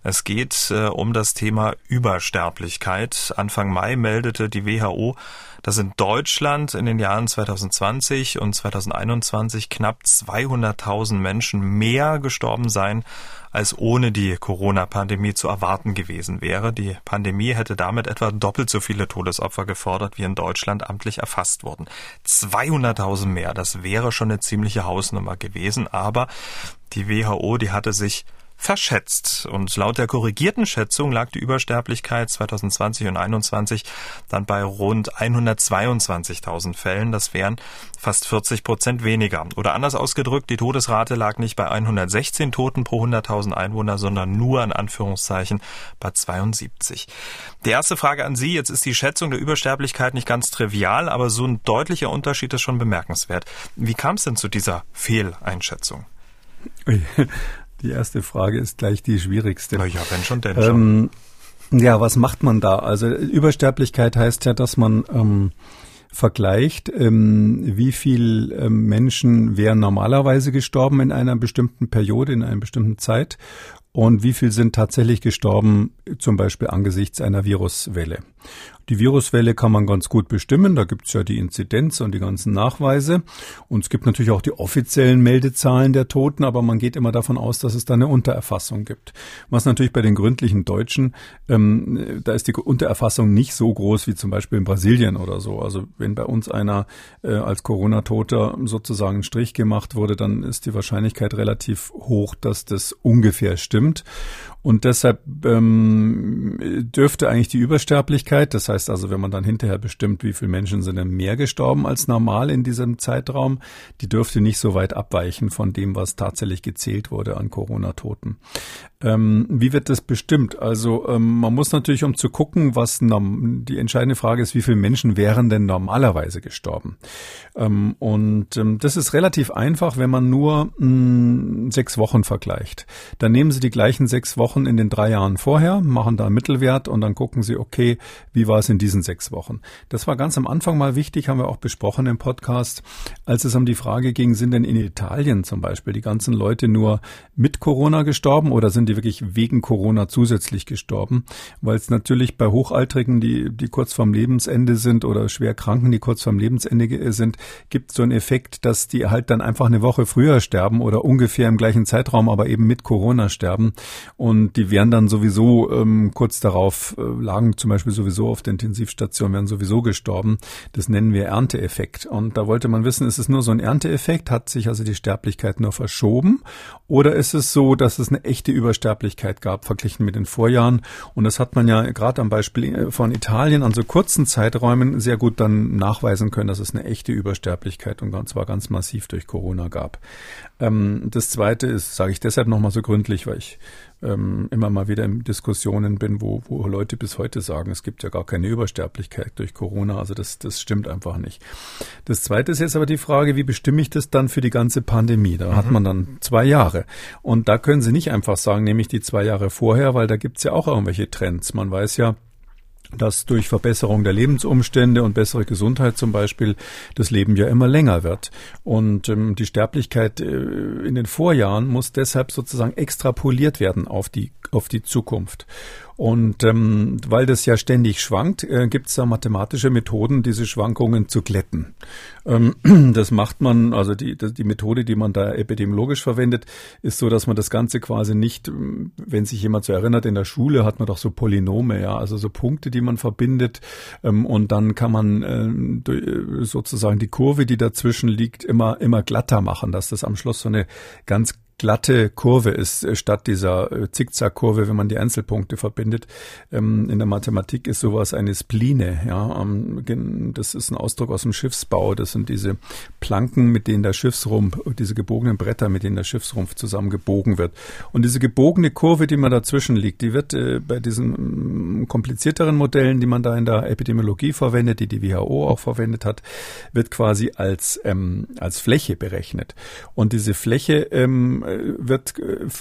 Es geht äh, um das Thema Übersterblichkeit. Anfang Mai meldete die WHO, dass in Deutschland in den Jahren 2020 und 2021 knapp 200.000 Menschen mehr gestorben seien, als ohne die Corona-Pandemie zu erwarten gewesen wäre. Die Pandemie hätte damit etwa doppelt so viele Todesopfer gefordert, wie in Deutschland amtlich erfasst wurden. 200.000 mehr, das wäre schon eine ziemliche Hausnummer gewesen, aber die WHO, die hatte sich verschätzt. Und laut der korrigierten Schätzung lag die Übersterblichkeit 2020 und 2021 dann bei rund 122.000 Fällen. Das wären fast 40 Prozent weniger. Oder anders ausgedrückt, die Todesrate lag nicht bei 116 Toten pro 100.000 Einwohner, sondern nur in Anführungszeichen bei 72. Die erste Frage an Sie. Jetzt ist die Schätzung der Übersterblichkeit nicht ganz trivial, aber so ein deutlicher Unterschied ist schon bemerkenswert. Wie kam es denn zu dieser Fehleinschätzung? Die erste Frage ist gleich die schwierigste. Na ja, wenn schon, denn ähm, Ja, was macht man da? Also Übersterblichkeit heißt ja, dass man ähm, vergleicht, ähm, wie viel ähm, Menschen wären normalerweise gestorben in einer bestimmten Periode, in einer bestimmten Zeit und wie viel sind tatsächlich gestorben, zum Beispiel angesichts einer Viruswelle. Die Viruswelle kann man ganz gut bestimmen. Da gibt es ja die Inzidenz und die ganzen Nachweise. Und es gibt natürlich auch die offiziellen Meldezahlen der Toten, aber man geht immer davon aus, dass es da eine Untererfassung gibt. Was natürlich bei den gründlichen Deutschen, ähm, da ist die Untererfassung nicht so groß wie zum Beispiel in Brasilien oder so. Also wenn bei uns einer äh, als Corona-Toter sozusagen einen Strich gemacht wurde, dann ist die Wahrscheinlichkeit relativ hoch, dass das ungefähr stimmt. Und deshalb ähm, dürfte eigentlich die Übersterblichkeit, das heißt also, wenn man dann hinterher bestimmt, wie viele Menschen sind denn mehr gestorben als normal in diesem Zeitraum, die dürfte nicht so weit abweichen von dem, was tatsächlich gezählt wurde an Corona-Toten. Ähm, wie wird das bestimmt? Also ähm, man muss natürlich, um zu gucken, was die entscheidende Frage ist, wie viele Menschen wären denn normalerweise gestorben? Ähm, und ähm, das ist relativ einfach, wenn man nur mh, hm, sechs Wochen vergleicht. Dann nehmen Sie die gleichen sechs Wochen Wochen in den drei Jahren vorher, machen da einen Mittelwert und dann gucken Sie, okay, wie war es in diesen sechs Wochen? Das war ganz am Anfang mal wichtig, haben wir auch besprochen im Podcast, als es um die Frage ging, sind denn in Italien zum Beispiel die ganzen Leute nur mit Corona gestorben oder sind die wirklich wegen Corona zusätzlich gestorben? Weil es natürlich bei Hochaltrigen, die, die kurz vorm Lebensende sind oder schwer Kranken, die kurz vorm Lebensende sind, gibt so einen Effekt, dass die halt dann einfach eine Woche früher sterben oder ungefähr im gleichen Zeitraum, aber eben mit Corona sterben. Und die wären dann sowieso ähm, kurz darauf, äh, lagen zum Beispiel sowieso auf der Intensivstation, wären sowieso gestorben. Das nennen wir Ernteeffekt. Und da wollte man wissen, ist es nur so ein Ernteeffekt? Hat sich also die Sterblichkeit nur verschoben? Oder ist es so, dass es eine echte Übersterblichkeit gab, verglichen mit den Vorjahren? Und das hat man ja gerade am Beispiel äh, von Italien an so kurzen Zeiträumen sehr gut dann nachweisen können, dass es eine echte Übersterblichkeit und zwar ganz massiv durch Corona gab. Ähm, das zweite ist, sage ich deshalb nochmal so gründlich, weil ich ähm, immer mal wieder in Diskussionen bin, wo, wo Leute bis heute sagen, es gibt ja gar keine Übersterblichkeit durch Corona. Also das, das stimmt einfach nicht. Das Zweite ist jetzt aber die Frage, wie bestimme ich das dann für die ganze Pandemie? Da mhm. hat man dann zwei Jahre. Und da können Sie nicht einfach sagen, nehme ich die zwei Jahre vorher, weil da gibt's ja auch irgendwelche Trends. Man weiß ja, dass durch Verbesserung der Lebensumstände und bessere Gesundheit zum Beispiel das Leben ja immer länger wird. Und ähm, die Sterblichkeit äh, in den Vorjahren muss deshalb sozusagen extrapoliert werden auf die, auf die Zukunft. Und ähm, weil das ja ständig schwankt, äh, gibt es da mathematische Methoden, diese Schwankungen zu glätten. Ähm, das macht man, also die, die Methode, die man da epidemiologisch verwendet, ist so, dass man das Ganze quasi nicht, ähm, wenn sich jemand so erinnert, in der Schule hat man doch so Polynome, ja, also so Punkte, die man verbindet. Ähm, und dann kann man äh, sozusagen die Kurve, die dazwischen liegt, immer, immer glatter machen, dass das am Schluss so eine ganz glatte Kurve ist, äh, statt dieser äh, Zickzackkurve, wenn man die Einzelpunkte verbindet. Ähm, in der Mathematik ist sowas eine Spline. Ja, ähm, das ist ein Ausdruck aus dem Schiffsbau. Das sind diese Planken, mit denen der Schiffsrumpf, diese gebogenen Bretter, mit denen der Schiffsrumpf zusammengebogen wird. Und diese gebogene Kurve, die man dazwischen liegt, die wird äh, bei diesen mm, komplizierteren Modellen, die man da in der Epidemiologie verwendet, die die WHO auch verwendet hat, wird quasi als ähm, als Fläche berechnet. Und diese Fläche ähm, wird,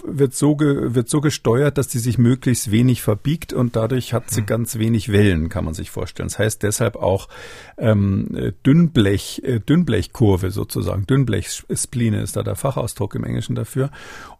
wird, so ge, wird so gesteuert, dass die sich möglichst wenig verbiegt und dadurch hat sie mhm. ganz wenig Wellen, kann man sich vorstellen. Das heißt deshalb auch ähm, Dünnblech, äh, Dünnblechkurve sozusagen. Dünnblechspline ist da der Fachausdruck im Englischen dafür.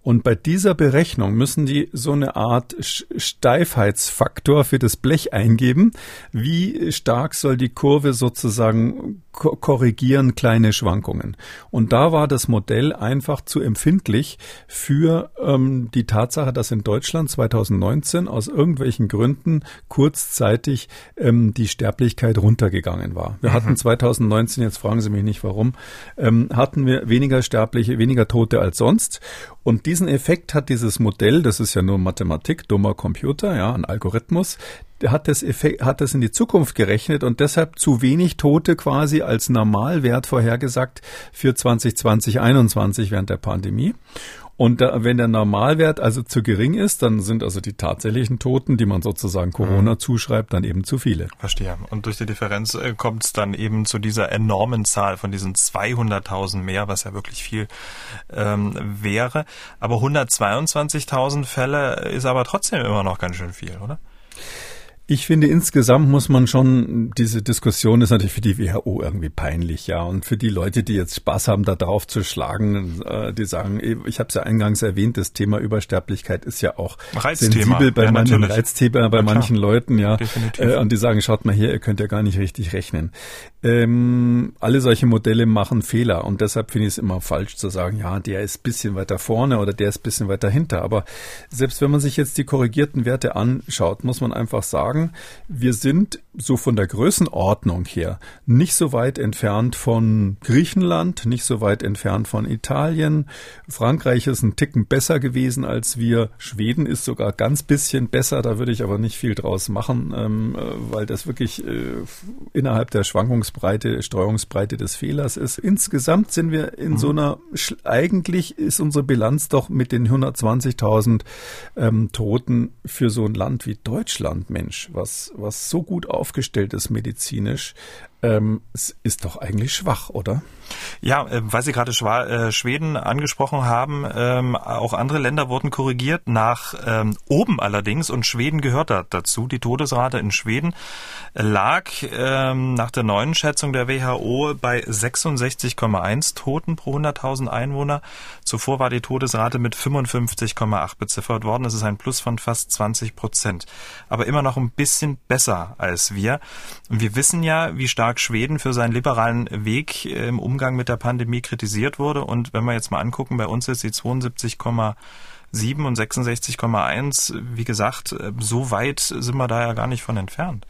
Und bei dieser Berechnung müssen die so eine Art Steifheitsfaktor für das Blech eingeben. Wie stark soll die Kurve sozusagen korrigieren kleine Schwankungen? Und da war das Modell einfach zu empfindlich für ähm, die Tatsache, dass in Deutschland 2019 aus irgendwelchen Gründen kurzzeitig ähm, die Sterblichkeit runtergegangen war. Wir mhm. hatten 2019, jetzt fragen Sie mich nicht warum, ähm, hatten wir weniger Sterbliche, weniger Tote als sonst. Und diesen Effekt hat dieses Modell, das ist ja nur Mathematik, dummer Computer, ja, ein Algorithmus, hat das Effekt, hat das in die Zukunft gerechnet und deshalb zu wenig Tote quasi als Normalwert vorhergesagt für 2020, 2021 während der Pandemie. Und da, wenn der Normalwert also zu gering ist, dann sind also die tatsächlichen Toten, die man sozusagen Corona mhm. zuschreibt, dann eben zu viele. Verstehe. Und durch die Differenz äh, kommt es dann eben zu dieser enormen Zahl von diesen 200.000 mehr, was ja wirklich viel ähm, wäre. Aber 122.000 Fälle ist aber trotzdem immer noch ganz schön viel, oder? Ich finde, insgesamt muss man schon, diese Diskussion ist natürlich für die WHO irgendwie peinlich, ja. Und für die Leute, die jetzt Spaß haben, da drauf zu schlagen, äh, die sagen, ich habe es ja eingangs erwähnt, das Thema Übersterblichkeit ist ja auch Reizthema. sensibel bei ja, manchen Reizthema bei ja, manchen Leuten, ja. Definitiv. und die sagen, schaut mal hier, ihr könnt ja gar nicht richtig rechnen. Ähm, alle solche Modelle machen Fehler und deshalb finde ich es immer falsch zu sagen, ja, der ist bisschen weiter vorne oder der ist bisschen weiter hinter. Aber selbst wenn man sich jetzt die korrigierten Werte anschaut, muss man einfach sagen, sagen, wir sind so von der Größenordnung her nicht so weit entfernt von Griechenland, nicht so weit entfernt von Italien. Frankreich ist ein Ticken besser gewesen als wir. Schweden ist sogar ganz bisschen besser. Da würde ich aber nicht viel draus machen, ähm, äh, weil das wirklich äh, innerhalb der Schwankungsbreite, Streuungsbreite des Fehlers ist. Insgesamt sind wir in mhm. so einer, eigentlich ist unsere Bilanz doch mit den 120.000 ähm, Toten für so ein Land wie Deutschland, Mensch was, was so gut aufgestellt ist medizinisch, ähm, ist doch eigentlich schwach, oder? Ja, äh, weil Sie gerade äh, Schweden angesprochen haben, ähm, auch andere Länder wurden korrigiert, nach ähm, oben allerdings, und Schweden gehört da dazu. Die Todesrate in Schweden lag ähm, nach der neuen Schätzung der WHO bei 66,1 Toten pro 100.000 Einwohner. Zuvor war die Todesrate mit 55,8 beziffert worden. Das ist ein Plus von fast 20 Prozent. Aber immer noch ein bisschen besser als wir. Und wir wissen ja, wie stark Schweden für seinen liberalen Weg äh, im Umgang mit der Pandemie kritisiert wurde. Und wenn wir jetzt mal angucken, bei uns ist die 72,7 und 66,1. Wie gesagt, äh, so weit sind wir da ja gar nicht von entfernt.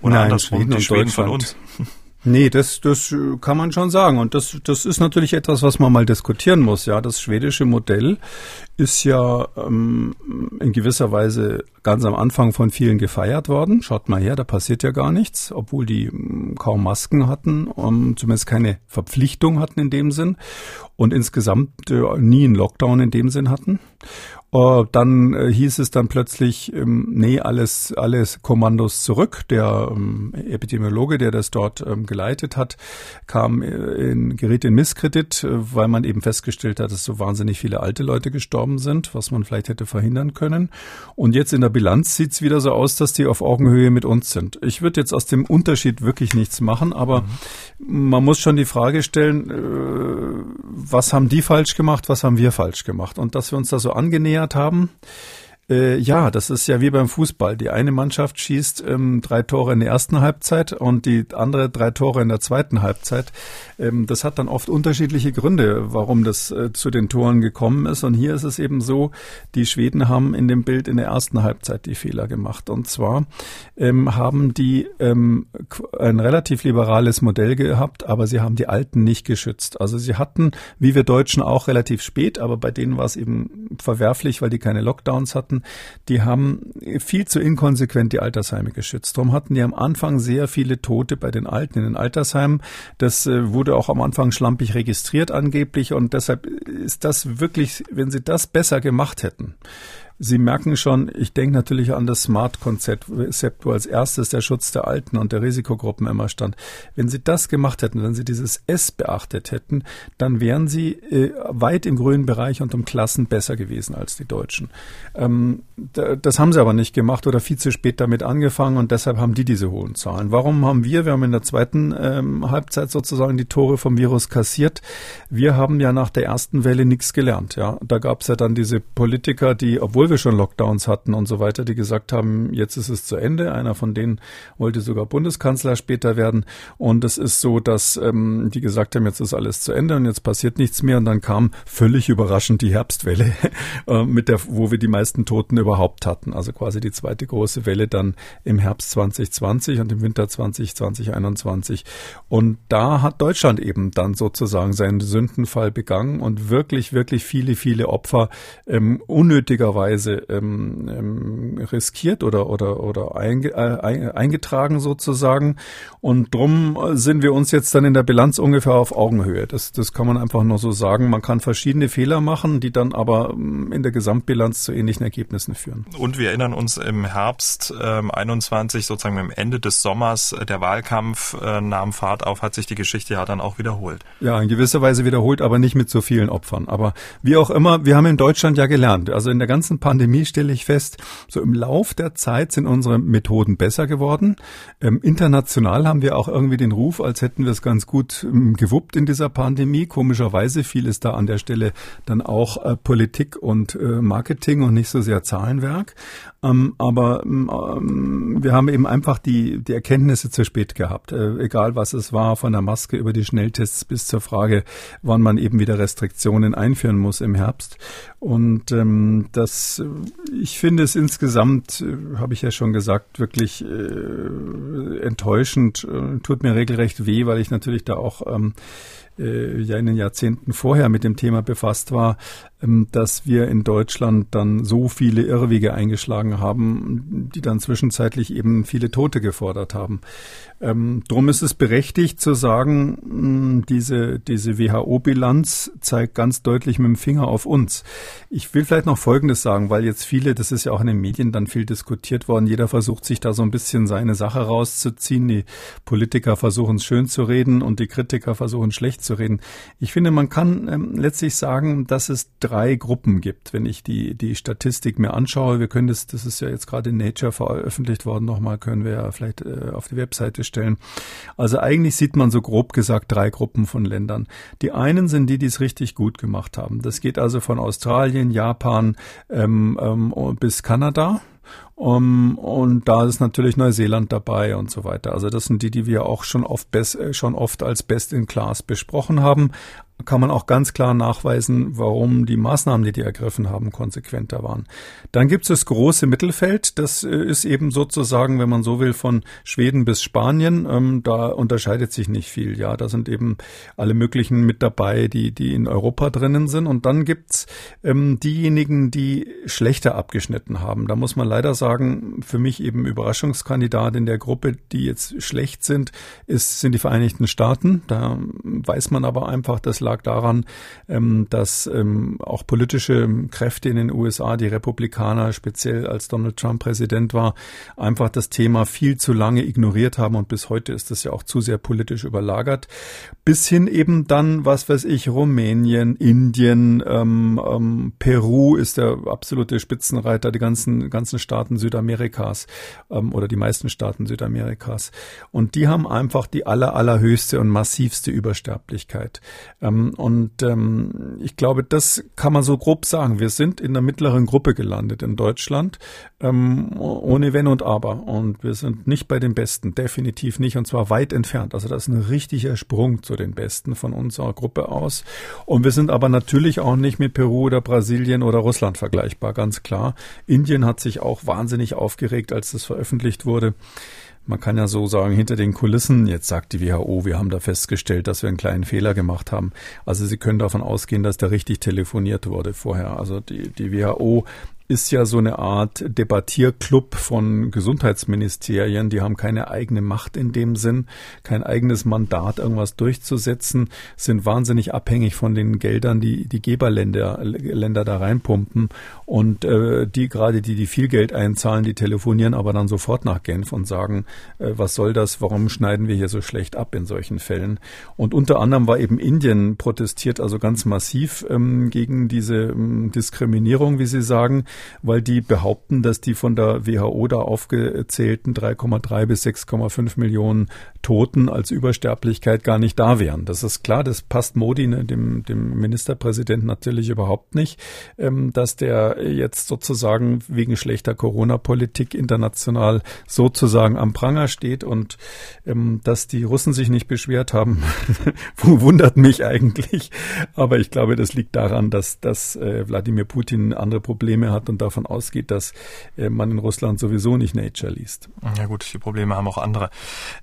Oder Nein, andersrum, Schweden die Schweden von uns. Nee, das, das kann man schon sagen. Und das, das ist natürlich etwas, was man mal diskutieren muss. Ja, das schwedische Modell ist ja ähm, in gewisser Weise ganz am Anfang von vielen gefeiert worden. Schaut mal her, da passiert ja gar nichts, obwohl die ähm, kaum Masken hatten, um, zumindest keine Verpflichtung hatten in dem Sinn und insgesamt äh, nie einen Lockdown in dem Sinn hatten. Uh, dann äh, hieß es dann plötzlich, ähm, nee, alles, alles Kommandos zurück. Der ähm, Epidemiologe, der das dort ähm, geleitet hat, kam äh, in, geriet in Misskredit, äh, weil man eben festgestellt hat, dass so wahnsinnig viele alte Leute gestorben sind, was man vielleicht hätte verhindern können. Und jetzt in der Bilanz sieht's wieder so aus, dass die auf Augenhöhe mit uns sind. Ich würde jetzt aus dem Unterschied wirklich nichts machen, aber mhm. man muss schon die Frage stellen, äh, was haben die falsch gemacht, was haben wir falsch gemacht? Und dass wir uns da so angenähert verlängert haben. Äh, ja, das ist ja wie beim Fußball. Die eine Mannschaft schießt ähm, drei Tore in der ersten Halbzeit und die andere drei Tore in der zweiten Halbzeit. Ähm, das hat dann oft unterschiedliche Gründe, warum das äh, zu den Toren gekommen ist. Und hier ist es eben so, die Schweden haben in dem Bild in der ersten Halbzeit die Fehler gemacht. Und zwar ähm, haben die ähm, ein relativ liberales Modell gehabt, aber sie haben die Alten nicht geschützt. Also sie hatten, wie wir Deutschen auch relativ spät, aber bei denen war es eben verwerflich, weil die keine Lockdowns hatten die haben viel zu inkonsequent die Altersheime geschützt. Darum hatten die am Anfang sehr viele Tote bei den Alten in den Altersheimen. Das äh, wurde auch am Anfang schlampig registriert angeblich und deshalb ist das wirklich, wenn sie das besser gemacht hätten, Sie merken schon, ich denke natürlich an das Smart-Konzept, wo als erstes der Schutz der Alten und der Risikogruppen immer stand. Wenn Sie das gemacht hätten, wenn Sie dieses S beachtet hätten, dann wären Sie äh, weit im grünen Bereich und um Klassen besser gewesen als die Deutschen. Ähm, das haben Sie aber nicht gemacht oder viel zu spät damit angefangen und deshalb haben die diese hohen Zahlen. Warum haben wir, wir haben in der zweiten ähm, Halbzeit sozusagen die Tore vom Virus kassiert. Wir haben ja nach der ersten Welle nichts gelernt. Ja, da gab es ja dann diese Politiker, die, obwohl wir schon Lockdowns hatten und so weiter, die gesagt haben, jetzt ist es zu Ende. Einer von denen wollte sogar Bundeskanzler später werden. Und es ist so, dass ähm, die gesagt haben, jetzt ist alles zu Ende und jetzt passiert nichts mehr. Und dann kam völlig überraschend die Herbstwelle, äh, mit der, wo wir die meisten Toten überhaupt hatten. Also quasi die zweite große Welle dann im Herbst 2020 und im Winter 2020, Und da hat Deutschland eben dann sozusagen seinen Sündenfall begangen und wirklich, wirklich viele, viele Opfer ähm, unnötigerweise Weise ähm, ähm, riskiert oder oder oder einge, äh, eingetragen sozusagen. Und drum sind wir uns jetzt dann in der Bilanz ungefähr auf Augenhöhe. Das das kann man einfach nur so sagen. Man kann verschiedene Fehler machen, die dann aber ähm, in der Gesamtbilanz zu ähnlichen Ergebnissen führen. Und wir erinnern uns im Herbst ähm, 21 sozusagen am Ende des Sommers äh, der Wahlkampf äh, nahm Fahrt auf, hat sich die Geschichte ja dann auch wiederholt. Ja, in gewisser Weise wiederholt, aber nicht mit so vielen Opfern. Aber wie auch immer, wir haben in Deutschland ja gelernt. Also in der ganzen Pandemie stelle ich fest, so im Lauf der Zeit sind unsere Methoden besser geworden. Ähm, international haben wir auch irgendwie den Ruf, als hätten wir es ganz gut ähm, gewuppt in dieser Pandemie. Komischerweise fiel es da an der Stelle dann auch äh, Politik und äh, Marketing und nicht so sehr Zahlenwerk. Ähm, aber ähm, wir haben eben einfach die, die Erkenntnisse zu spät gehabt. Äh, egal was es war, von der Maske über die Schnelltests bis zur Frage, wann man eben wieder Restriktionen einführen muss im Herbst. Und ähm, das, ich finde es insgesamt, äh, habe ich ja schon gesagt, wirklich äh, enttäuschend. Äh, tut mir regelrecht weh, weil ich natürlich da auch ähm, äh, ja in den Jahrzehnten vorher mit dem Thema befasst war, dass wir in Deutschland dann so viele Irrwege eingeschlagen haben, die dann zwischenzeitlich eben viele Tote gefordert haben. Ähm, drum ist es berechtigt zu sagen, diese, diese WHO-Bilanz zeigt ganz deutlich mit dem Finger auf uns. Ich will vielleicht noch Folgendes sagen, weil jetzt viele, das ist ja auch in den Medien dann viel diskutiert worden, jeder versucht sich da so ein bisschen seine Sache rauszuziehen. Die Politiker versuchen es schön zu reden und die Kritiker versuchen schlecht zu reden. Ich finde, man kann ähm, letztlich sagen, dass es drei Gruppen gibt. Wenn ich die, die Statistik mir anschaue, wir können das, das ist ja jetzt gerade in Nature veröffentlicht worden, nochmal können wir ja vielleicht äh, auf die Webseite stellen. Also eigentlich sieht man so grob gesagt drei Gruppen von Ländern. Die einen sind die, die es richtig gut gemacht haben. Das geht also von Australien, Japan ähm, ähm, bis Kanada. Um, und da ist natürlich Neuseeland dabei und so weiter. Also das sind die, die wir auch schon oft, best, äh, schon oft als Best in Class besprochen haben kann man auch ganz klar nachweisen, warum die Maßnahmen, die die ergriffen haben, konsequenter waren. Dann gibt es das große Mittelfeld. Das äh, ist eben sozusagen, wenn man so will, von Schweden bis Spanien. Ähm, da unterscheidet sich nicht viel. Ja, da sind eben alle möglichen mit dabei, die, die in Europa drinnen sind. Und dann gibt's ähm, diejenigen, die schlechter abgeschnitten haben. Da muss man leider sagen, für mich eben Überraschungskandidat in der Gruppe, die jetzt schlecht sind, ist, sind die Vereinigten Staaten. Da weiß man aber einfach, dass lag daran, ähm, dass ähm, auch politische Kräfte in den USA, die Republikaner, speziell als Donald Trump Präsident war, einfach das Thema viel zu lange ignoriert haben und bis heute ist das ja auch zu sehr politisch überlagert. Bis hin eben dann, was weiß ich, Rumänien, Indien, ähm, ähm, Peru ist der absolute Spitzenreiter, die ganzen, ganzen Staaten Südamerikas ähm, oder die meisten Staaten Südamerikas. Und die haben einfach die aller, allerhöchste und massivste Übersterblichkeit. Ähm, und ähm, ich glaube, das kann man so grob sagen. Wir sind in der mittleren Gruppe gelandet in Deutschland, ähm, ohne Wenn und Aber. Und wir sind nicht bei den Besten, definitiv nicht, und zwar weit entfernt. Also das ist ein richtiger Sprung zu den Besten von unserer Gruppe aus. Und wir sind aber natürlich auch nicht mit Peru oder Brasilien oder Russland vergleichbar, ganz klar. Indien hat sich auch wahnsinnig aufgeregt, als das veröffentlicht wurde. Man kann ja so sagen, hinter den Kulissen, jetzt sagt die WHO, wir haben da festgestellt, dass wir einen kleinen Fehler gemacht haben. Also Sie können davon ausgehen, dass da richtig telefoniert wurde vorher. Also die, die WHO ist ja so eine Art Debattierclub von Gesundheitsministerien. Die haben keine eigene Macht in dem Sinn, kein eigenes Mandat, irgendwas durchzusetzen, sind wahnsinnig abhängig von den Geldern, die die Geberländer Länder da reinpumpen. Und äh, die gerade, die die viel Geld einzahlen, die telefonieren aber dann sofort nach Genf und sagen, äh, was soll das, warum schneiden wir hier so schlecht ab in solchen Fällen? Und unter anderem war eben Indien protestiert, also ganz massiv ähm, gegen diese ähm, Diskriminierung, wie Sie sagen weil die behaupten, dass die von der WHO da aufgezählten 3,3 bis 6,5 Millionen Toten als Übersterblichkeit gar nicht da wären. Das ist klar, das passt Modi, ne, dem, dem Ministerpräsidenten natürlich überhaupt nicht, ähm, dass der jetzt sozusagen wegen schlechter Corona-Politik international sozusagen am Pranger steht und ähm, dass die Russen sich nicht beschwert haben, wundert mich eigentlich. Aber ich glaube, das liegt daran, dass, dass äh, Wladimir Putin andere Probleme hat und davon ausgeht, dass äh, man in Russland sowieso nicht Nature liest. Ja gut, die Probleme haben auch andere.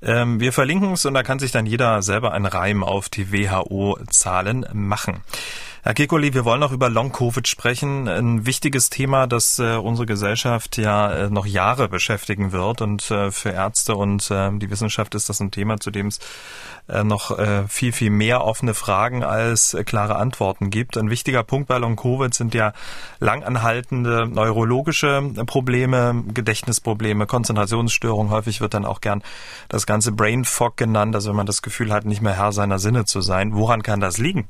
Ähm, wir verlinken es und da kann sich dann jeder selber einen Reim auf die WHO-Zahlen machen. Herr Kekulé, wir wollen noch über Long-Covid sprechen. Ein wichtiges Thema, das äh, unsere Gesellschaft ja äh, noch Jahre beschäftigen wird. Und äh, für Ärzte und äh, die Wissenschaft ist das ein Thema, zu dem es äh, noch äh, viel, viel mehr offene Fragen als klare Antworten gibt. Ein wichtiger Punkt bei Long-Covid sind ja langanhaltende neurologische Probleme, Gedächtnisprobleme, Konzentrationsstörungen. Häufig wird dann auch gern das ganze Brain Fog genannt, also wenn man das Gefühl hat, nicht mehr Herr seiner Sinne zu sein. Woran kann das liegen?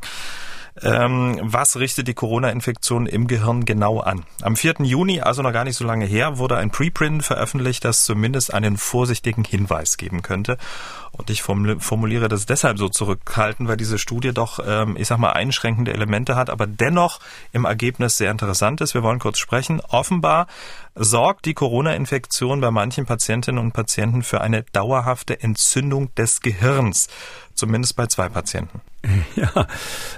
Ähm, was richtet die Corona-Infektion im Gehirn genau an? Am 4. Juni, also noch gar nicht so lange her, wurde ein Preprint veröffentlicht, das zumindest einen vorsichtigen Hinweis geben könnte. Und ich formuliere das deshalb so zurückhaltend, weil diese Studie doch, ähm, ich sag mal, einschränkende Elemente hat, aber dennoch im Ergebnis sehr interessant ist. Wir wollen kurz sprechen. Offenbar sorgt die Corona-Infektion bei manchen Patientinnen und Patienten für eine dauerhafte Entzündung des Gehirns. Zumindest bei zwei Patienten. Ja,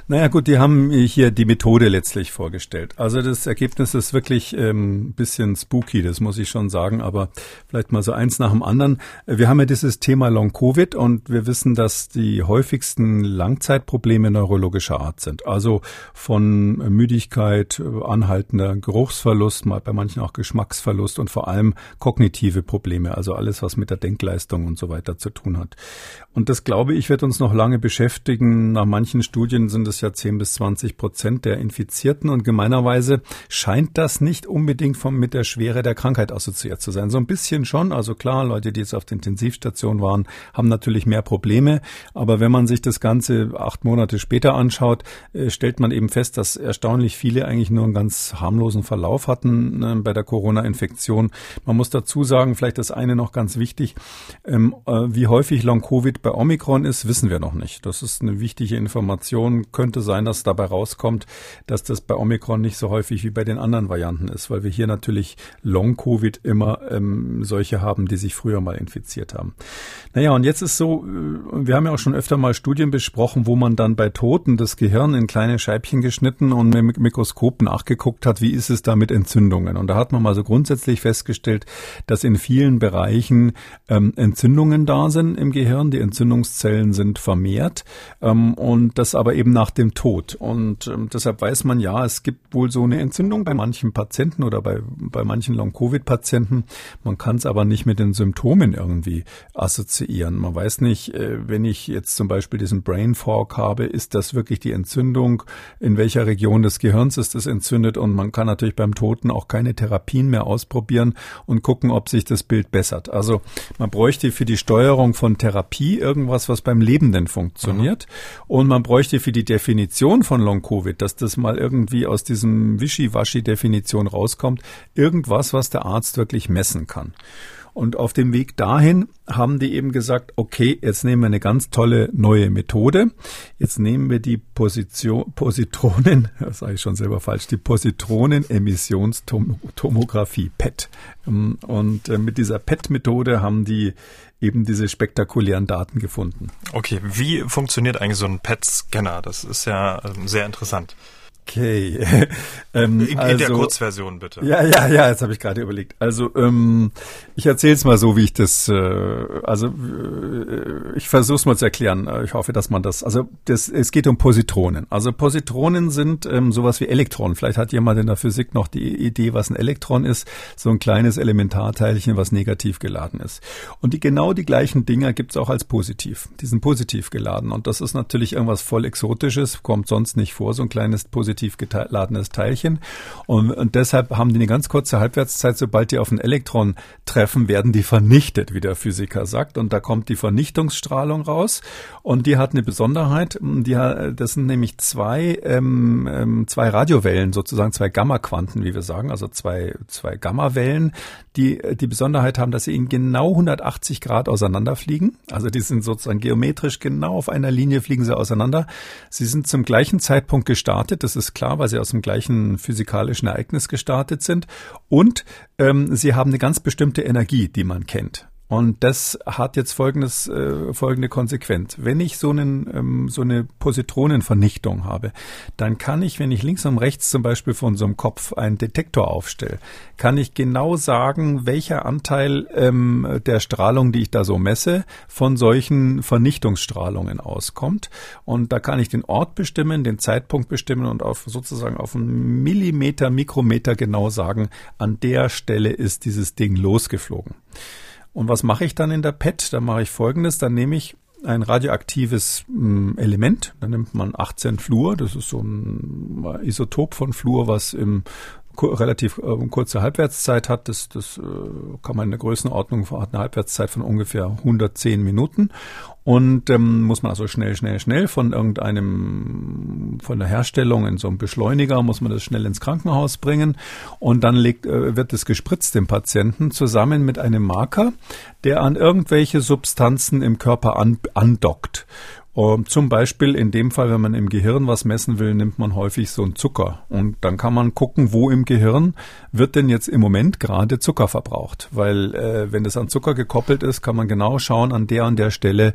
naja gut, die haben hier die Methode letztlich vorgestellt. Also das Ergebnis ist wirklich ähm, ein bisschen spooky, das muss ich schon sagen, aber vielleicht mal so eins nach dem anderen. Wir haben ja dieses Thema Long-Covid und wir wissen, dass die häufigsten Langzeitprobleme neurologischer Art sind. Also von Müdigkeit, anhaltender Geruchsverlust, mal bei manchen auch Geschmacksverlust und vor allem kognitive Probleme, also alles, was mit der Denkleistung und so weiter zu tun hat. Und das, glaube ich, wird uns noch lange beschäftigen nach manchen Studien sind es ja 10 bis 20 Prozent der Infizierten und gemeinerweise scheint das nicht unbedingt vom, mit der Schwere der Krankheit assoziiert zu sein. So ein bisschen schon. Also klar, Leute, die jetzt auf der Intensivstation waren, haben natürlich mehr Probleme. Aber wenn man sich das Ganze acht Monate später anschaut, äh, stellt man eben fest, dass erstaunlich viele eigentlich nur einen ganz harmlosen Verlauf hatten äh, bei der Corona-Infektion. Man muss dazu sagen, vielleicht das eine noch ganz wichtig, ähm, äh, wie häufig Long-Covid bei Omikron ist, wissen wir noch nicht. Das ist eine wichtige Information. Könnte sein, dass dabei rauskommt, dass das bei Omikron nicht so häufig wie bei den anderen Varianten ist, weil wir hier natürlich Long-Covid immer ähm, solche haben, die sich früher mal infiziert haben. Naja, und jetzt ist so, äh, wir haben ja auch schon öfter mal Studien besprochen, wo man dann bei Toten das Gehirn in kleine Scheibchen geschnitten und mit Mikroskop nachgeguckt hat, wie ist es da mit Entzündungen. Und da hat man mal so grundsätzlich festgestellt, dass in vielen Bereichen ähm, Entzündungen da sind im Gehirn. Die Entzündungszellen sind vermehrt. Ähm, und das aber eben nach dem Tod. Und ähm, deshalb weiß man ja, es gibt wohl so eine Entzündung bei manchen Patienten oder bei, bei manchen Long-Covid-Patienten. Man kann es aber nicht mit den Symptomen irgendwie assoziieren. Man weiß nicht, äh, wenn ich jetzt zum Beispiel diesen Brain Fog habe, ist das wirklich die Entzündung? In welcher Region des Gehirns ist es entzündet? Und man kann natürlich beim Toten auch keine Therapien mehr ausprobieren und gucken, ob sich das Bild bessert. Also man bräuchte für die Steuerung von Therapie irgendwas, was beim Lebenden funktioniert. Mhm. Und man bräuchte für die Definition von Long-Covid, dass das mal irgendwie aus diesem Wischiwaschi-Definition rauskommt, irgendwas, was der Arzt wirklich messen kann. Und auf dem Weg dahin haben die eben gesagt, okay, jetzt nehmen wir eine ganz tolle neue Methode. Jetzt nehmen wir die Position, Positronen, das sage ich schon selber falsch, die Positronen-Emissionstomographie, PET. Und äh, mit dieser PET-Methode haben die eben diese spektakulären Daten gefunden. Okay, wie funktioniert eigentlich so ein PET-Scanner? Das ist ja ähm, sehr interessant. Okay. ähm, in, in also, der Kurzversion bitte. Ja, ja, ja, jetzt habe ich gerade überlegt. Also ähm, ich erzähle es mal so, wie ich das, äh, also äh, ich versuche es mal zu erklären. Ich hoffe, dass man das, also das, es geht um Positronen. Also Positronen sind ähm, sowas wie Elektronen. Vielleicht hat jemand in der Physik noch die Idee, was ein Elektron ist. So ein kleines Elementarteilchen, was negativ geladen ist. Und die genau die gleichen Dinger gibt's auch als positiv. Die sind positiv geladen. Und das ist natürlich irgendwas voll Exotisches, kommt sonst nicht vor, so ein kleines positiv positiv geladenes Teilchen. Und, und deshalb haben die eine ganz kurze Halbwertszeit. Sobald die auf ein Elektron treffen, werden die vernichtet, wie der Physiker sagt. Und da kommt die Vernichtungsstrahlung raus. Und die hat eine Besonderheit. Die, das sind nämlich zwei, ähm, ähm, zwei Radiowellen, sozusagen zwei Gamma-Quanten, wie wir sagen, also zwei, zwei Gamma-Wellen, die die Besonderheit haben, dass sie in genau 180 Grad auseinanderfliegen. Also die sind sozusagen geometrisch genau auf einer Linie fliegen sie auseinander. Sie sind zum gleichen Zeitpunkt gestartet. Das ist klar, weil sie aus dem gleichen physikalischen Ereignis gestartet sind. Und ähm, sie haben eine ganz bestimmte Energie, die man kennt. Und das hat jetzt folgendes, äh, folgende Konsequenz. Wenn ich so, einen, ähm, so eine Positronenvernichtung habe, dann kann ich, wenn ich links und rechts zum Beispiel von so einem Kopf einen Detektor aufstelle, kann ich genau sagen, welcher Anteil ähm, der Strahlung, die ich da so messe, von solchen Vernichtungsstrahlungen auskommt. Und da kann ich den Ort bestimmen, den Zeitpunkt bestimmen und auf sozusagen auf einen Millimeter, Mikrometer genau sagen, an der Stelle ist dieses Ding losgeflogen. Und was mache ich dann in der PET? Da mache ich folgendes, dann nehme ich ein radioaktives mm, Element, dann nimmt man 18 Fluor, das ist so ein Isotop von Fluor, was im relativ äh, kurze Halbwertszeit hat. Das, das äh, kann man in der Größenordnung hat eine Halbwertszeit von ungefähr 110 Minuten und ähm, muss man also schnell, schnell, schnell von irgendeinem, von der Herstellung in so einem Beschleuniger muss man das schnell ins Krankenhaus bringen und dann legt, äh, wird es gespritzt dem Patienten zusammen mit einem Marker, der an irgendwelche Substanzen im Körper an, andockt. Um, zum Beispiel in dem Fall, wenn man im Gehirn was messen will, nimmt man häufig so einen Zucker. Und dann kann man gucken, wo im Gehirn wird denn jetzt im Moment gerade Zucker verbraucht. Weil äh, wenn das an Zucker gekoppelt ist, kann man genau schauen, an der an der Stelle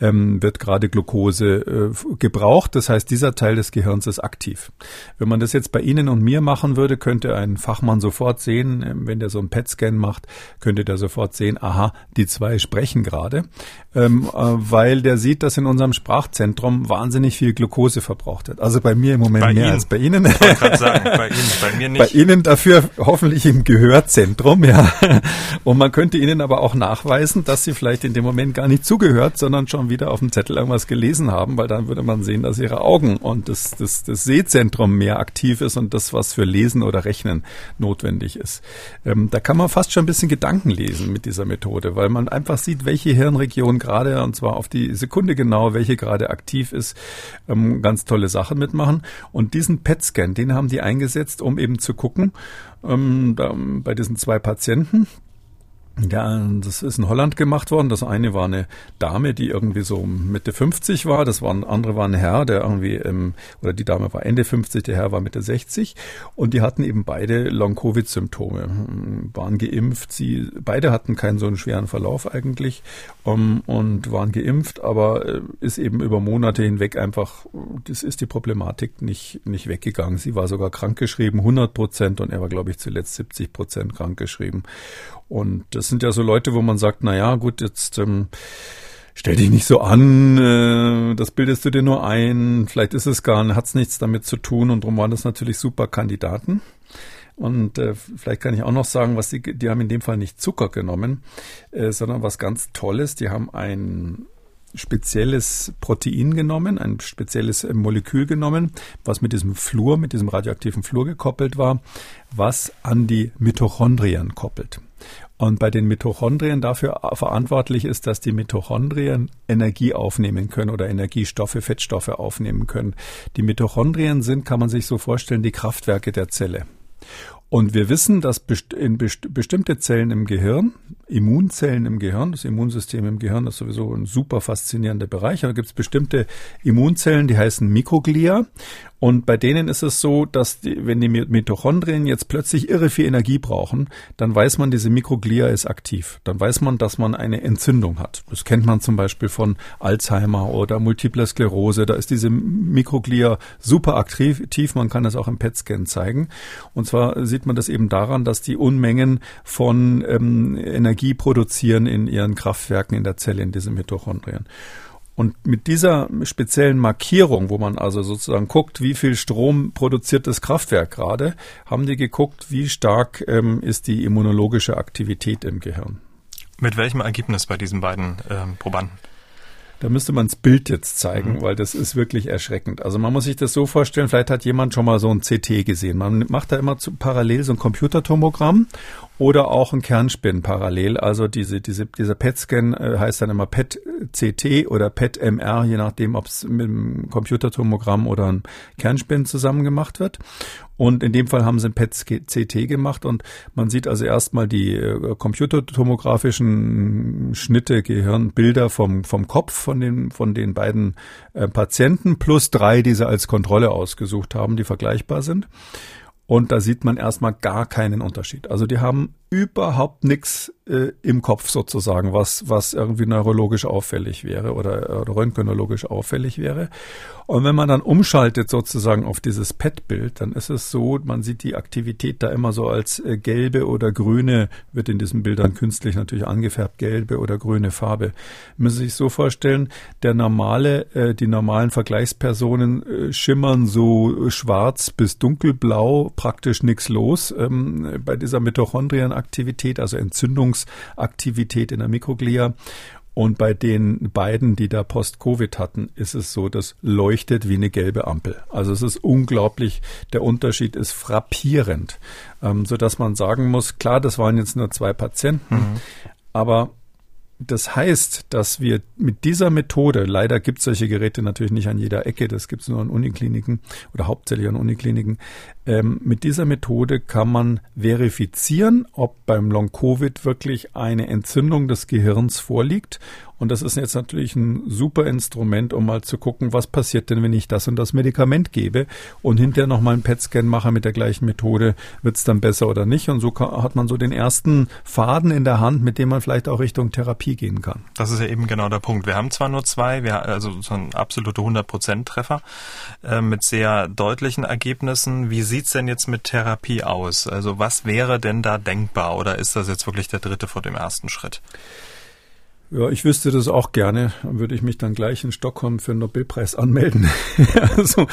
ähm, wird gerade Glucose äh, gebraucht. Das heißt, dieser Teil des Gehirns ist aktiv. Wenn man das jetzt bei Ihnen und mir machen würde, könnte ein Fachmann sofort sehen, äh, wenn der so einen PET-Scan macht, könnte der sofort sehen, aha, die zwei sprechen gerade. Ähm, äh, weil der sieht, dass in unserem Sprachzentrum wahnsinnig viel Glucose verbraucht wird. Also bei mir im Moment bei mehr Ihnen. als bei Ihnen. Ich wollte gerade sagen, bei Ihnen, bei mir nicht. Bei Ihnen dafür hoffentlich im Gehörzentrum, ja. Und man könnte Ihnen aber auch nachweisen, dass Sie vielleicht in dem Moment gar nicht zugehört, sondern schon wieder auf dem Zettel irgendwas gelesen haben, weil dann würde man sehen, dass Ihre Augen und das, das, das Sehzentrum mehr aktiv ist und das, was für Lesen oder Rechnen notwendig ist. Ähm, da kann man fast schon ein bisschen Gedanken lesen mit dieser Methode, weil man einfach sieht, welche Hirnregion gerade, und zwar auf die Sekunde genau, welche gerade aktiv ist, ähm, ganz tolle Sachen mitmachen. Und diesen PET-Scan, den haben die eingesetzt, um eben zu gucken, ähm, bei diesen zwei Patienten, ja, das ist in Holland gemacht worden. Das eine war eine Dame, die irgendwie so Mitte 50 war. Das war ein andere war ein Herr, der irgendwie, ähm, oder die Dame war Ende 50, der Herr war Mitte 60. Und die hatten eben beide Long-Covid-Symptome, waren geimpft. Sie, beide hatten keinen so einen schweren Verlauf eigentlich um, und waren geimpft, aber äh, ist eben über Monate hinweg einfach, das ist die Problematik nicht, nicht weggegangen. Sie war sogar krankgeschrieben, 100 Prozent, und er war, glaube ich, zuletzt 70 Prozent krankgeschrieben. Und das sind ja so Leute, wo man sagt, na ja, gut, jetzt ähm, stell dich nicht so an, äh, das bildest du dir nur ein, vielleicht ist es gar, hat's nichts damit zu tun und darum waren das natürlich super Kandidaten. Und äh, vielleicht kann ich auch noch sagen, was die, die haben in dem Fall nicht Zucker genommen, äh, sondern was ganz Tolles. Die haben ein spezielles Protein genommen, ein spezielles Molekül genommen, was mit diesem Fluor, mit diesem radioaktiven Fluor gekoppelt war, was an die Mitochondrien koppelt. Und bei den Mitochondrien dafür verantwortlich ist, dass die Mitochondrien Energie aufnehmen können oder Energiestoffe, Fettstoffe aufnehmen können. Die Mitochondrien sind, kann man sich so vorstellen, die Kraftwerke der Zelle. Und wir wissen, dass in bestimmte Zellen im Gehirn, Immunzellen im Gehirn, das Immunsystem im Gehirn ist sowieso ein super faszinierender Bereich, aber gibt es bestimmte Immunzellen, die heißen Mikroglia. Und bei denen ist es so, dass die, wenn die Mitochondrien jetzt plötzlich irre viel Energie brauchen, dann weiß man, diese Mikroglia ist aktiv. Dann weiß man, dass man eine Entzündung hat. Das kennt man zum Beispiel von Alzheimer oder Multiple Sklerose. Da ist diese Mikroglia super aktiv. Man kann das auch im PET-Scan zeigen. Und zwar sieht man das eben daran, dass die Unmengen von ähm, Energie produzieren in ihren Kraftwerken in der Zelle, in diesen Mitochondrien. Und mit dieser speziellen Markierung, wo man also sozusagen guckt, wie viel Strom produziert das Kraftwerk gerade, haben die geguckt, wie stark ähm, ist die immunologische Aktivität im Gehirn. Mit welchem Ergebnis bei diesen beiden ähm, Probanden? Da müsste man das Bild jetzt zeigen, mhm. weil das ist wirklich erschreckend. Also man muss sich das so vorstellen, vielleicht hat jemand schon mal so ein CT gesehen. Man macht da immer zu, parallel so ein Computertomogramm oder auch ein Kernspin parallel. Also diese, diese, dieser PET-Scan äh, heißt dann immer PET-CT oder PET-MR, je nachdem, ob es mit einem Computertomogramm oder einem Kernspin zusammen gemacht wird. Und in dem Fall haben sie ein PET-CT gemacht und man sieht also erstmal die äh, computertomografischen Schnitte, Gehirnbilder vom, vom Kopf von den, von den beiden äh, Patienten plus drei, die sie als Kontrolle ausgesucht haben, die vergleichbar sind. Und da sieht man erstmal gar keinen Unterschied. Also die haben überhaupt nichts äh, im Kopf sozusagen, was, was irgendwie neurologisch auffällig wäre oder, oder röntgenologisch auffällig wäre. Und wenn man dann umschaltet sozusagen auf dieses PET-Bild, dann ist es so, man sieht die Aktivität da immer so als äh, gelbe oder grüne, wird in diesen Bildern künstlich natürlich angefärbt, gelbe oder grüne Farbe. Man muss sich so vorstellen, der normale, äh, die normalen Vergleichspersonen äh, schimmern so schwarz bis dunkelblau, praktisch nichts los. Ähm, bei dieser Mitochondrien Aktivität, also Entzündungsaktivität in der Mikroglia. Und bei den beiden, die da Post-Covid hatten, ist es so, das leuchtet wie eine gelbe Ampel. Also es ist unglaublich, der Unterschied ist frappierend, ähm, so dass man sagen muss, klar, das waren jetzt nur zwei Patienten, mhm. aber das heißt, dass wir mit dieser Methode, leider gibt es solche Geräte natürlich nicht an jeder Ecke, das gibt es nur an Unikliniken oder hauptsächlich an Unikliniken, ähm, mit dieser Methode kann man verifizieren, ob beim Long-Covid wirklich eine Entzündung des Gehirns vorliegt und das ist jetzt natürlich ein super Instrument, um mal zu gucken, was passiert denn, wenn ich das und das Medikament gebe und hinterher nochmal einen PET-Scan mache mit der gleichen Methode, wird es dann besser oder nicht. Und so hat man so den ersten Faden in der Hand, mit dem man vielleicht auch Richtung Therapie gehen kann. Das ist ja eben genau der Punkt. Wir haben zwar nur zwei, wir, also so ein absolute 100%-Treffer äh, mit sehr deutlichen Ergebnissen. Wie sieht's denn jetzt mit Therapie aus? Also was wäre denn da denkbar oder ist das jetzt wirklich der dritte vor dem ersten Schritt? Ja, ich wüsste das auch gerne. Dann würde ich mich dann gleich in Stockholm für den Nobelpreis anmelden. also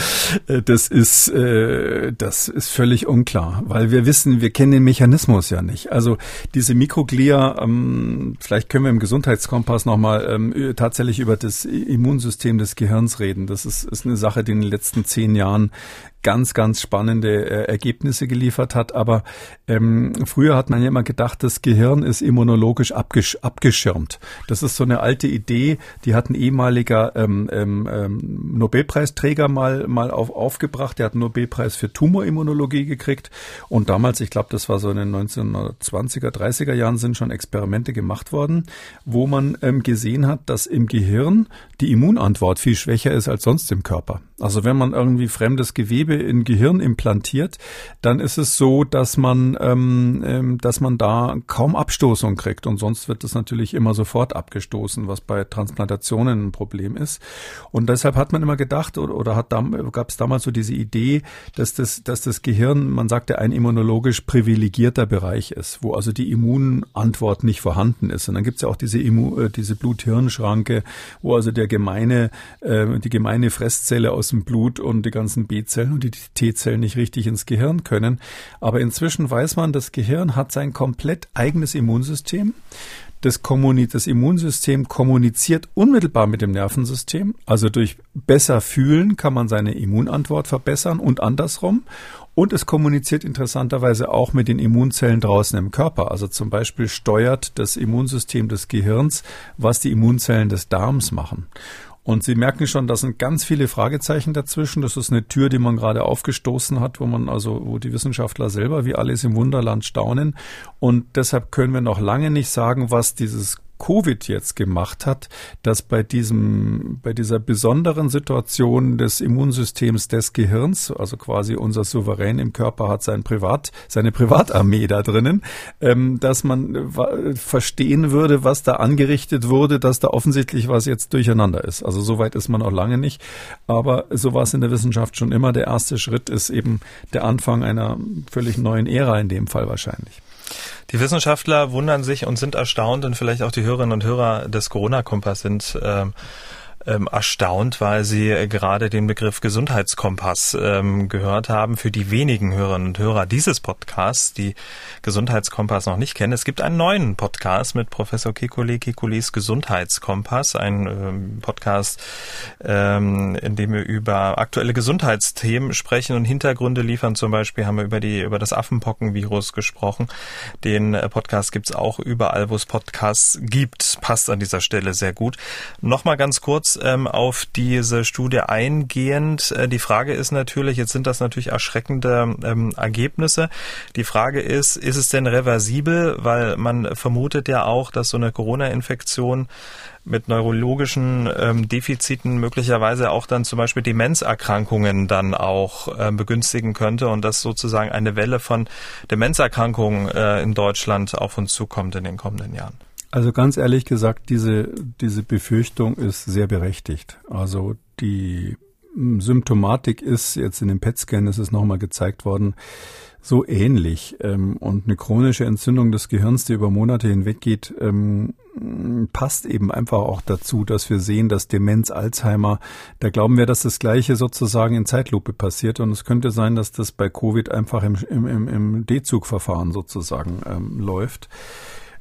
äh, das ist äh, das ist völlig unklar, weil wir wissen, wir kennen den Mechanismus ja nicht. Also diese Mikroglia, ähm, vielleicht können wir im Gesundheitskompass nochmal ähm, tatsächlich über das Immunsystem des Gehirns reden. Das ist, ist eine Sache, die in den letzten zehn Jahren ganz, ganz spannende äh, Ergebnisse geliefert hat. Aber ähm, früher hat man ja immer gedacht, das Gehirn ist immunologisch abgesch abgeschirmt. Das ist so eine alte Idee, die hat ein ehemaliger ähm, ähm, ähm, Nobelpreisträger mal, mal auf, aufgebracht. Der hat einen Nobelpreis für Tumorimmunologie gekriegt. Und damals, ich glaube, das war so in den 1920er, 30er Jahren, sind schon Experimente gemacht worden, wo man ähm, gesehen hat, dass im Gehirn die Immunantwort viel schwächer ist als sonst im Körper. Also wenn man irgendwie fremdes Gewebe in Gehirn implantiert, dann ist es so, dass man, ähm, ähm, dass man da kaum Abstoßung kriegt und sonst wird es natürlich immer sofort abgestoßen, was bei Transplantationen ein Problem ist. Und deshalb hat man immer gedacht oder, oder hat gab es damals so diese Idee, dass das, dass das Gehirn, man sagte, ein immunologisch privilegierter Bereich ist, wo also die Immunantwort nicht vorhanden ist. Und dann gibt es ja auch diese, Immu, äh, diese Blut-Hirn-Schranke, wo also der gemeine, äh, die gemeine Fresszelle aus dem Blut und die ganzen B-Zellen und die T-Zellen nicht richtig ins Gehirn können. Aber inzwischen weiß man, das Gehirn hat sein komplett eigenes Immunsystem. Das, das, Immunsystem kommuniziert unmittelbar mit dem Nervensystem. Also durch besser fühlen kann man seine Immunantwort verbessern und andersrum. Und es kommuniziert interessanterweise auch mit den Immunzellen draußen im Körper. Also zum Beispiel steuert das Immunsystem des Gehirns, was die Immunzellen des Darms machen. Und Sie merken schon, da sind ganz viele Fragezeichen dazwischen. Das ist eine Tür, die man gerade aufgestoßen hat, wo man also, wo die Wissenschaftler selber wie alles im Wunderland staunen. Und deshalb können wir noch lange nicht sagen, was dieses Covid jetzt gemacht hat, dass bei diesem, bei dieser besonderen Situation des Immunsystems des Gehirns, also quasi unser Souverän im Körper hat sein Privat, seine Privatarmee da drinnen, ähm, dass man äh, verstehen würde, was da angerichtet wurde, dass da offensichtlich was jetzt durcheinander ist. Also so weit ist man auch lange nicht. Aber so war es in der Wissenschaft schon immer. Der erste Schritt ist eben der Anfang einer völlig neuen Ära in dem Fall wahrscheinlich. Die Wissenschaftler wundern sich und sind erstaunt und vielleicht auch die Hörerinnen und Hörer des Corona-Kompass sind ähm, ähm, erstaunt, weil sie äh, gerade den Begriff Gesundheitskompass ähm, gehört haben. Für die wenigen Hörerinnen und Hörer dieses Podcasts, die Gesundheitskompass noch nicht kennen, es gibt einen neuen Podcast mit Professor Kikuli Kikulis Gesundheitskompass, ein ähm, Podcast, ähm, in dem wir über aktuelle Gesundheitsthemen sprechen und Hintergründe liefern. Zum Beispiel haben wir über die über das Affenpockenvirus gesprochen. Den äh, Podcast gibt's auch überall, wo es Podcasts gibt. Passt an dieser Stelle sehr gut. Nochmal ganz kurz ähm, auf diese Studie eingehend. Äh, die Frage ist natürlich, jetzt sind das natürlich erschreckende ähm, Ergebnisse. Die Frage ist, ist es denn reversibel? Weil man vermutet ja auch, dass so eine Corona-Infektion mit neurologischen ähm, Defiziten möglicherweise auch dann zum Beispiel Demenzerkrankungen dann auch äh, begünstigen könnte und dass sozusagen eine Welle von Demenzerkrankungen äh, in Deutschland auf uns zukommt in den kommenden Jahren. Also ganz ehrlich gesagt, diese, diese Befürchtung ist sehr berechtigt. Also die hm, Symptomatik ist, jetzt in dem PET-Scan ist es nochmal gezeigt worden, so ähnlich. Ähm, und eine chronische Entzündung des Gehirns, die über Monate hinweg geht, ähm, passt eben einfach auch dazu, dass wir sehen, dass Demenz, Alzheimer, da glauben wir, dass das Gleiche sozusagen in Zeitlupe passiert. Und es könnte sein, dass das bei Covid einfach im, im, im D-Zug-Verfahren sozusagen ähm, läuft.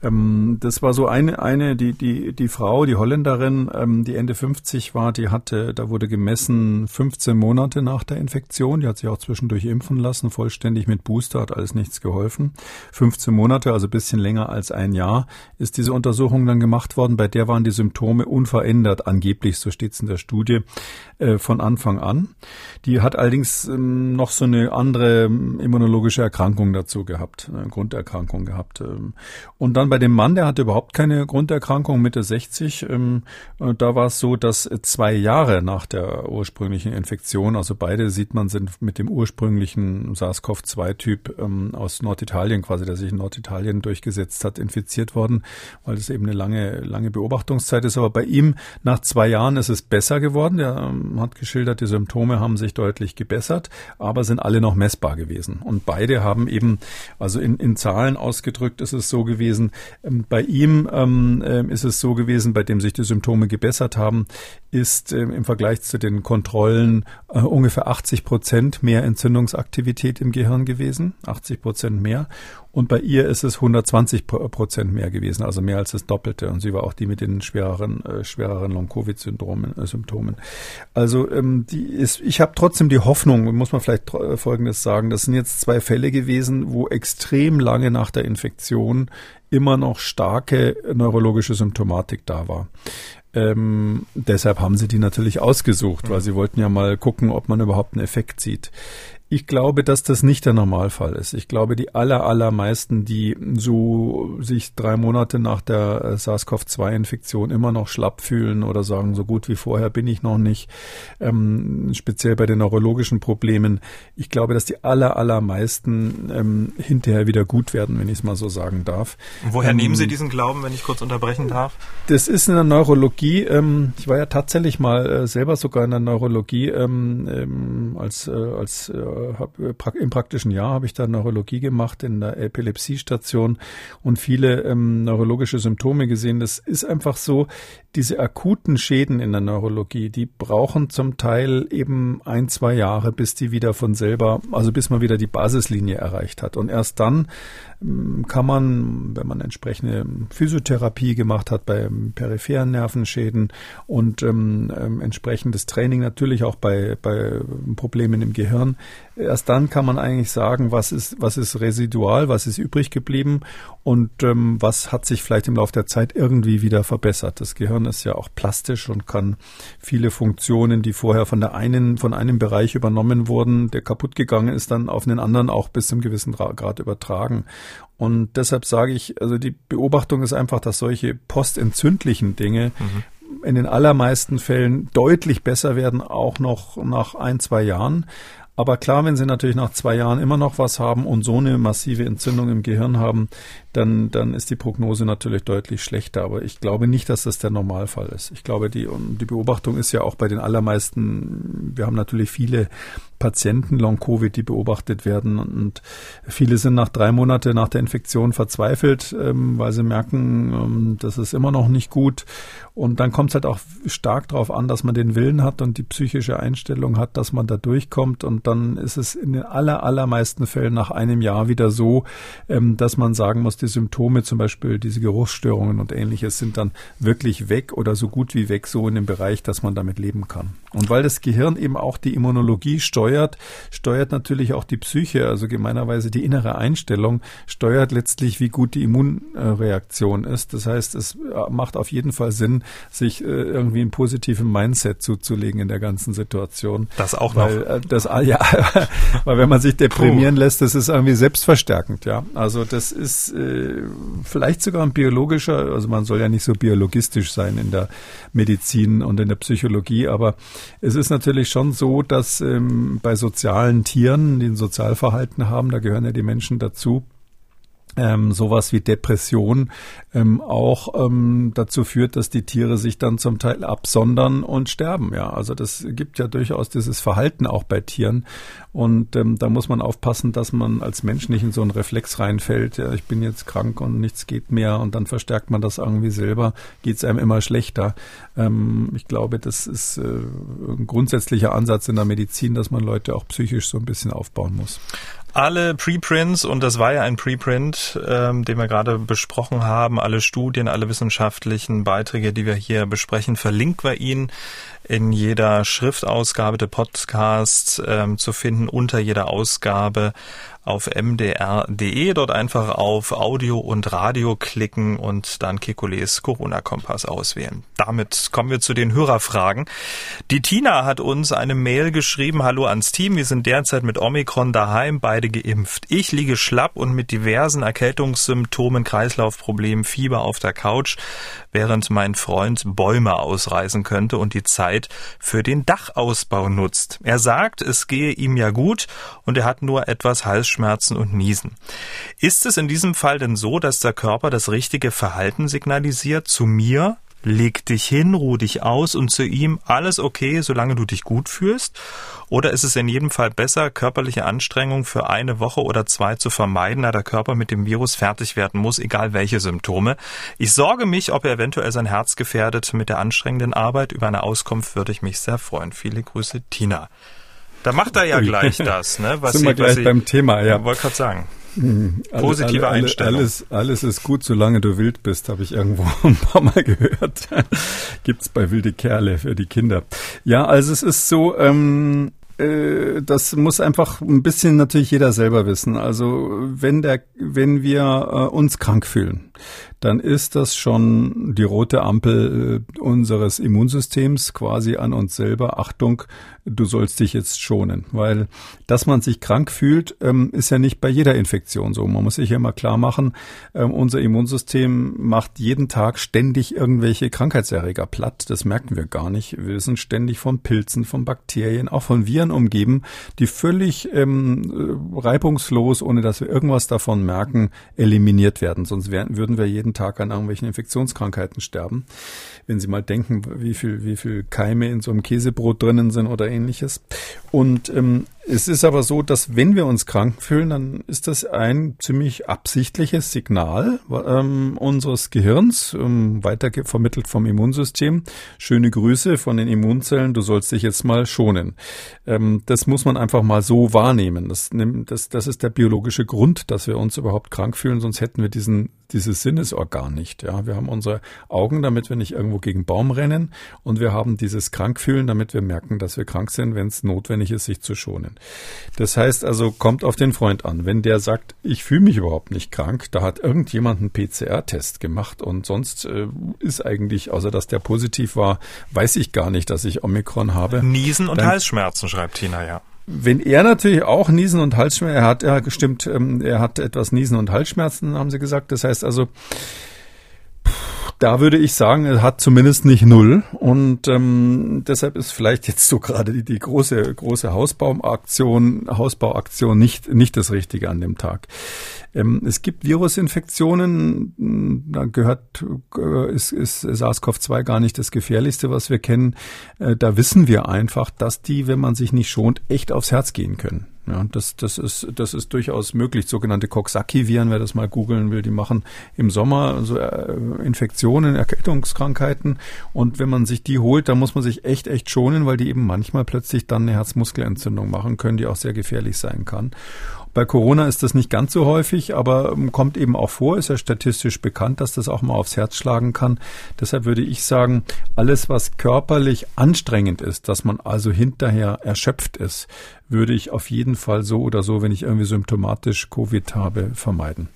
Ähm, das war so eine, eine, die, die, die Frau, die Holländerin, ähm, die Ende 50 war, die hatte, da wurde gemessen 15 Monate nach der Infektion. Die hat sich auch zwischendurch impfen lassen, vollständig mit Booster, hat alles nichts geholfen. 15 Monate, also bisschen länger als ein Jahr, ist diese Untersuchung dann gemacht worden. Bei der waren die Symptome unverändert, angeblich, so steht es in der Studie, äh, von Anfang an. Die hat allerdings ähm, noch so eine andere ähm, immunologische Erkrankung dazu gehabt, eine Grunderkrankung gehabt. Ähm. Und dann bei dem Mann, der hatte überhaupt keine Grunderkrankung, Mitte 60, ähm, äh, da war es so, dass zwei Jahre nach der ursprünglichen Infektion, also beide sieht man, sind mit dem ursprünglichen SARS-CoV-2-Typ ähm, aus Norditalien quasi, der sich in Norditalien durchgesetzt hat, infiziert worden, weil das eben eine lange, lange Beobachtungszeit ist. Aber bei ihm nach zwei Jahren ist es besser geworden. Der ähm, hat geschildert, die Symptome haben sich deutlich gebessert, aber sind alle noch messbar gewesen. Und beide haben eben, also in, in Zahlen ausgedrückt, ist es so gewesen, bei ihm ähm, äh, ist es so gewesen, bei dem sich die Symptome gebessert haben, ist äh, im Vergleich zu den Kontrollen äh, ungefähr 80 Prozent mehr Entzündungsaktivität im Gehirn gewesen, 80 Prozent mehr. Und bei ihr ist es 120 Prozent mehr gewesen, also mehr als das Doppelte. Und sie war auch die mit den schwereren, äh, schwereren Long-Covid-Symptomen. Äh, Symptomen. Also ähm, die ist, ich habe trotzdem die Hoffnung, muss man vielleicht äh, Folgendes sagen, das sind jetzt zwei Fälle gewesen, wo extrem lange nach der Infektion immer noch starke neurologische Symptomatik da war. Ähm, deshalb haben sie die natürlich ausgesucht, weil sie wollten ja mal gucken, ob man überhaupt einen Effekt sieht. Ich glaube, dass das nicht der Normalfall ist. Ich glaube, die aller, allermeisten, die so sich drei Monate nach der äh, SARS-CoV-2-Infektion immer noch schlapp fühlen oder sagen, so gut wie vorher bin ich noch nicht, ähm, speziell bei den neurologischen Problemen, ich glaube, dass die aller, allermeisten ähm, hinterher wieder gut werden, wenn ich es mal so sagen darf. Woher ähm, nehmen Sie diesen Glauben, wenn ich kurz unterbrechen darf? Das ist in der Neurologie, ähm, ich war ja tatsächlich mal äh, selber sogar in der Neurologie ähm, ähm, als, äh, als äh, hab, äh, im praktischen Jahr habe ich da Neurologie gemacht in der Epilepsiestation und viele ähm, neurologische Symptome gesehen. Das ist einfach so, diese akuten Schäden in der Neurologie, die brauchen zum Teil eben ein, zwei Jahre, bis die wieder von selber, also bis man wieder die Basislinie erreicht hat. Und erst dann kann man, wenn man entsprechende Physiotherapie gemacht hat bei peripheren Nervenschäden und ähm, ähm, entsprechendes Training natürlich auch bei, bei Problemen im Gehirn, erst dann kann man eigentlich sagen, was ist, was ist residual, was ist übrig geblieben und ähm, was hat sich vielleicht im Laufe der Zeit irgendwie wieder verbessert. Das Gehirn ist ja auch plastisch und kann viele Funktionen, die vorher von der einen, von einem Bereich übernommen wurden, der kaputt gegangen ist, dann auf einen anderen auch bis zum gewissen Grad übertragen. Und deshalb sage ich, also die Beobachtung ist einfach, dass solche postentzündlichen Dinge mhm. in den allermeisten Fällen deutlich besser werden, auch noch nach ein, zwei Jahren. Aber klar, wenn Sie natürlich nach zwei Jahren immer noch was haben und so eine massive Entzündung im Gehirn haben, dann, dann ist die Prognose natürlich deutlich schlechter. Aber ich glaube nicht, dass das der Normalfall ist. Ich glaube, die, die Beobachtung ist ja auch bei den allermeisten, wir haben natürlich viele Patienten Long-Covid, die beobachtet werden. Und viele sind nach drei Monaten nach der Infektion verzweifelt, ähm, weil sie merken, ähm, das ist immer noch nicht gut. Und dann kommt es halt auch stark darauf an, dass man den Willen hat und die psychische Einstellung hat, dass man da durchkommt. Und dann ist es in den aller, allermeisten Fällen nach einem Jahr wieder so, ähm, dass man sagen muss, die Symptome, zum Beispiel diese Geruchsstörungen und ähnliches, sind dann wirklich weg oder so gut wie weg, so in dem Bereich, dass man damit leben kann. Und weil das Gehirn eben auch die Immunologie steuert, steuert natürlich auch die Psyche, also gemeinerweise die innere Einstellung, steuert letztlich, wie gut die Immunreaktion ist. Das heißt, es äh, macht auf jeden Fall Sinn, sich äh, irgendwie ein positiven Mindset zuzulegen in der ganzen Situation. Das auch weil, noch. Äh, das, ja, weil wenn man sich deprimieren Puh. lässt, das ist irgendwie selbstverstärkend, ja. Also das ist äh, vielleicht sogar ein biologischer, also man soll ja nicht so biologistisch sein in der Medizin und in der Psychologie, aber es ist natürlich schon so, dass ähm, bei sozialen Tieren, die ein Sozialverhalten haben, da gehören ja die Menschen dazu, ähm, sowas wie Depression ähm, auch ähm, dazu führt, dass die Tiere sich dann zum Teil absondern und sterben. Ja, also das gibt ja durchaus dieses Verhalten auch bei Tieren und ähm, da muss man aufpassen, dass man als Mensch nicht in so einen Reflex reinfällt. Ja, ich bin jetzt krank und nichts geht mehr und dann verstärkt man das irgendwie selber, geht es einem immer schlechter. Ähm, ich glaube, das ist äh, ein grundsätzlicher Ansatz in der Medizin, dass man Leute auch psychisch so ein bisschen aufbauen muss. Alle Preprints, und das war ja ein Preprint, ähm, den wir gerade besprochen haben, alle Studien, alle wissenschaftlichen Beiträge, die wir hier besprechen, verlinken wir Ihnen in jeder Schriftausgabe der Podcasts ähm, zu finden, unter jeder Ausgabe auf mdr.de. Dort einfach auf Audio und Radio klicken und dann Kekules Corona-Kompass auswählen. Damit kommen wir zu den Hörerfragen. Die Tina hat uns eine Mail geschrieben. Hallo ans Team. Wir sind derzeit mit Omikron daheim, beide geimpft. Ich liege schlapp und mit diversen Erkältungssymptomen, Kreislaufproblemen, Fieber auf der Couch, während mein Freund Bäume ausreißen könnte und die Zeit für den Dachausbau nutzt. Er sagt, es gehe ihm ja gut und er hat nur etwas Hals Halsschmerzen und Niesen. Ist es in diesem Fall denn so, dass der Körper das richtige Verhalten signalisiert zu mir? Leg dich hin, ruh dich aus und zu ihm alles okay, solange du dich gut fühlst? Oder ist es in jedem Fall besser, körperliche Anstrengung für eine Woche oder zwei zu vermeiden, da der Körper mit dem Virus fertig werden muss, egal welche Symptome? Ich sorge mich, ob er eventuell sein Herz gefährdet mit der anstrengenden Arbeit. Über eine Auskunft würde ich mich sehr freuen. Viele Grüße, Tina. Da macht er ja gleich das, ne? Was Sind wir gleich ich, beim Thema, ja. Wollte gerade sagen. Hm, Positive alle, alle, Einstellung. Alles, alles ist gut, solange du wild bist, habe ich irgendwo ein paar Mal gehört. Gibt's bei wilde Kerle für die Kinder. Ja, also es ist so, ähm, äh, das muss einfach ein bisschen natürlich jeder selber wissen. Also wenn der, wenn wir äh, uns krank fühlen, dann ist das schon die rote Ampel äh, unseres Immunsystems quasi an uns selber. Achtung, du sollst dich jetzt schonen. Weil, dass man sich krank fühlt, ähm, ist ja nicht bei jeder Infektion so. Man muss sich ja immer klar machen, ähm, unser Immunsystem macht jeden Tag ständig irgendwelche Krankheitserreger platt. Das merken wir gar nicht. Wir sind ständig von Pilzen, von Bakterien, auch von Viren umgeben, die völlig ähm, reibungslos, ohne dass wir irgendwas davon merken, eliminiert werden. Sonst wären, würden wir jeden Tag an irgendwelchen Infektionskrankheiten sterben. Wenn Sie mal denken, wie viel, wie viel Keime in so einem Käsebrot drinnen sind oder ähnliches. Und ähm, es ist aber so, dass wenn wir uns krank fühlen, dann ist das ein ziemlich absichtliches Signal ähm, unseres Gehirns, ähm, weiter vermittelt vom Immunsystem. Schöne Grüße von den Immunzellen, du sollst dich jetzt mal schonen. Ähm, das muss man einfach mal so wahrnehmen. Das, das, das ist der biologische Grund, dass wir uns überhaupt krank fühlen, sonst hätten wir diesen dieses Sinnesorgan nicht. Ja, wir haben unsere Augen, damit wir nicht irgendwo gegen Baum rennen, und wir haben dieses Krankfühlen, damit wir merken, dass wir krank sind, wenn es notwendig ist, sich zu schonen. Das heißt also, kommt auf den Freund an. Wenn der sagt, ich fühle mich überhaupt nicht krank, da hat irgendjemand einen PCR-Test gemacht und sonst äh, ist eigentlich, außer dass der positiv war, weiß ich gar nicht, dass ich Omikron habe. Niesen und Dann, Halsschmerzen, schreibt Tina, ja. Wenn er natürlich auch Niesen und Halsschmerzen, er hat, ja gestimmt, ähm, er hat etwas Niesen und Halsschmerzen, haben sie gesagt. Das heißt also, da würde ich sagen, er hat zumindest nicht null. Und ähm, deshalb ist vielleicht jetzt so gerade die, die große, große Hausbauaktion, Hausbauaktion nicht, nicht das Richtige an dem Tag. Ähm, es gibt Virusinfektionen, da gehört, äh, ist, ist SARS-CoV-2 gar nicht das gefährlichste, was wir kennen. Äh, da wissen wir einfach, dass die, wenn man sich nicht schont, echt aufs Herz gehen können. Ja, das, das, ist, das ist durchaus möglich. Sogenannte Coxsackie-Viren, wer das mal googeln will, die machen im Sommer so äh, Infektionen, Erkältungskrankheiten. Und wenn man sich die holt, dann muss man sich echt, echt schonen, weil die eben manchmal plötzlich dann eine Herzmuskelentzündung machen können, die auch sehr gefährlich sein kann. Bei Corona ist das nicht ganz so häufig, aber ähm, kommt eben auch vor, ist ja statistisch bekannt, dass das auch mal aufs Herz schlagen kann. Deshalb würde ich sagen, alles, was körperlich anstrengend ist, dass man also hinterher erschöpft ist, würde ich auf jeden Fall so oder so, wenn ich irgendwie symptomatisch Covid habe, vermeiden.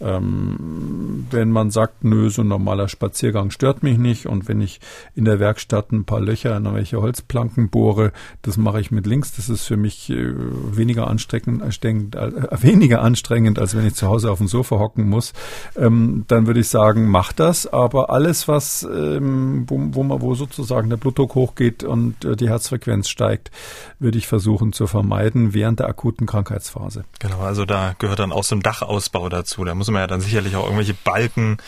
Ähm, wenn man sagt, nö, so ein normaler Spaziergang stört mich nicht und wenn ich in der Werkstatt ein paar Löcher in irgendwelche Holzplanken bohre, das mache ich mit links, das ist für mich äh, weniger anstrengend, anstrengend äh, weniger anstrengend, als wenn ich zu Hause auf dem Sofa hocken muss, ähm, dann würde ich sagen, mach das, aber alles, was, ähm, wo, wo, man, wo sozusagen der Blutdruck hochgeht und äh, die Herzfrequenz steigt, würde ich versuchen zu vermeiden während der akuten Krankheitsphase. Genau, also da gehört dann auch so ein Dachausbau dazu, da muss muss man ja dann sicherlich auch irgendwelche Balken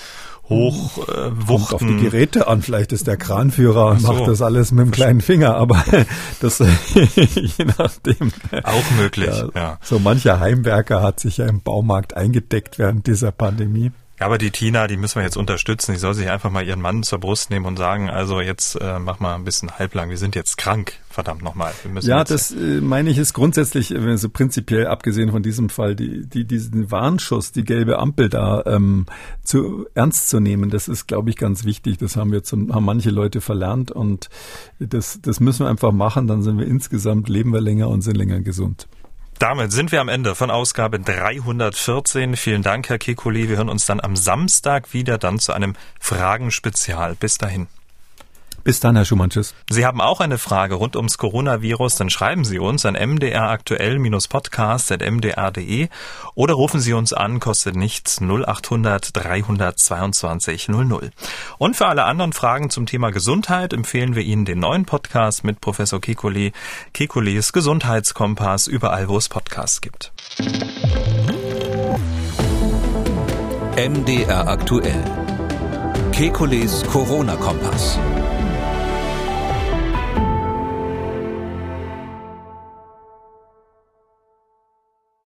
hochwuchten. Äh, Kommt auf die Geräte an, vielleicht ist der Kranführer und so. macht das alles mit dem kleinen Finger, aber das je nachdem. Auch möglich, ja, ja. So mancher Heimwerker hat sich ja im Baumarkt eingedeckt während dieser Pandemie. Ja, aber die Tina, die müssen wir jetzt unterstützen. Die soll sich einfach mal ihren Mann zur Brust nehmen und sagen, also jetzt äh, mach mal ein bisschen halblang. Wir sind jetzt krank, verdammt nochmal. ja, das äh, meine ich ist grundsätzlich, wenn so prinzipiell abgesehen von diesem Fall, die, die diesen Warnschuss, die gelbe Ampel da ähm, zu ernst zu nehmen, das ist, glaube ich, ganz wichtig. Das haben wir zum, haben manche Leute verlernt und das, das müssen wir einfach machen. Dann sind wir insgesamt leben wir länger und sind länger gesund. Damit sind wir am Ende von Ausgabe 314. Vielen Dank, Herr Kekulé. Wir hören uns dann am Samstag wieder, dann zu einem Fragenspezial. Bis dahin. Bis dann, Herr Schumann. Tschüss. Sie haben auch eine Frage rund ums Coronavirus, dann schreiben Sie uns an mdraktuell-podcast.mdr.de oder rufen Sie uns an, kostet nichts 0800 322 00. Und für alle anderen Fragen zum Thema Gesundheit empfehlen wir Ihnen den neuen Podcast mit Professor Kekulé, Kekulés Gesundheitskompass, überall wo es Podcasts gibt. MDR aktuell. Kekules Corona-Kompass.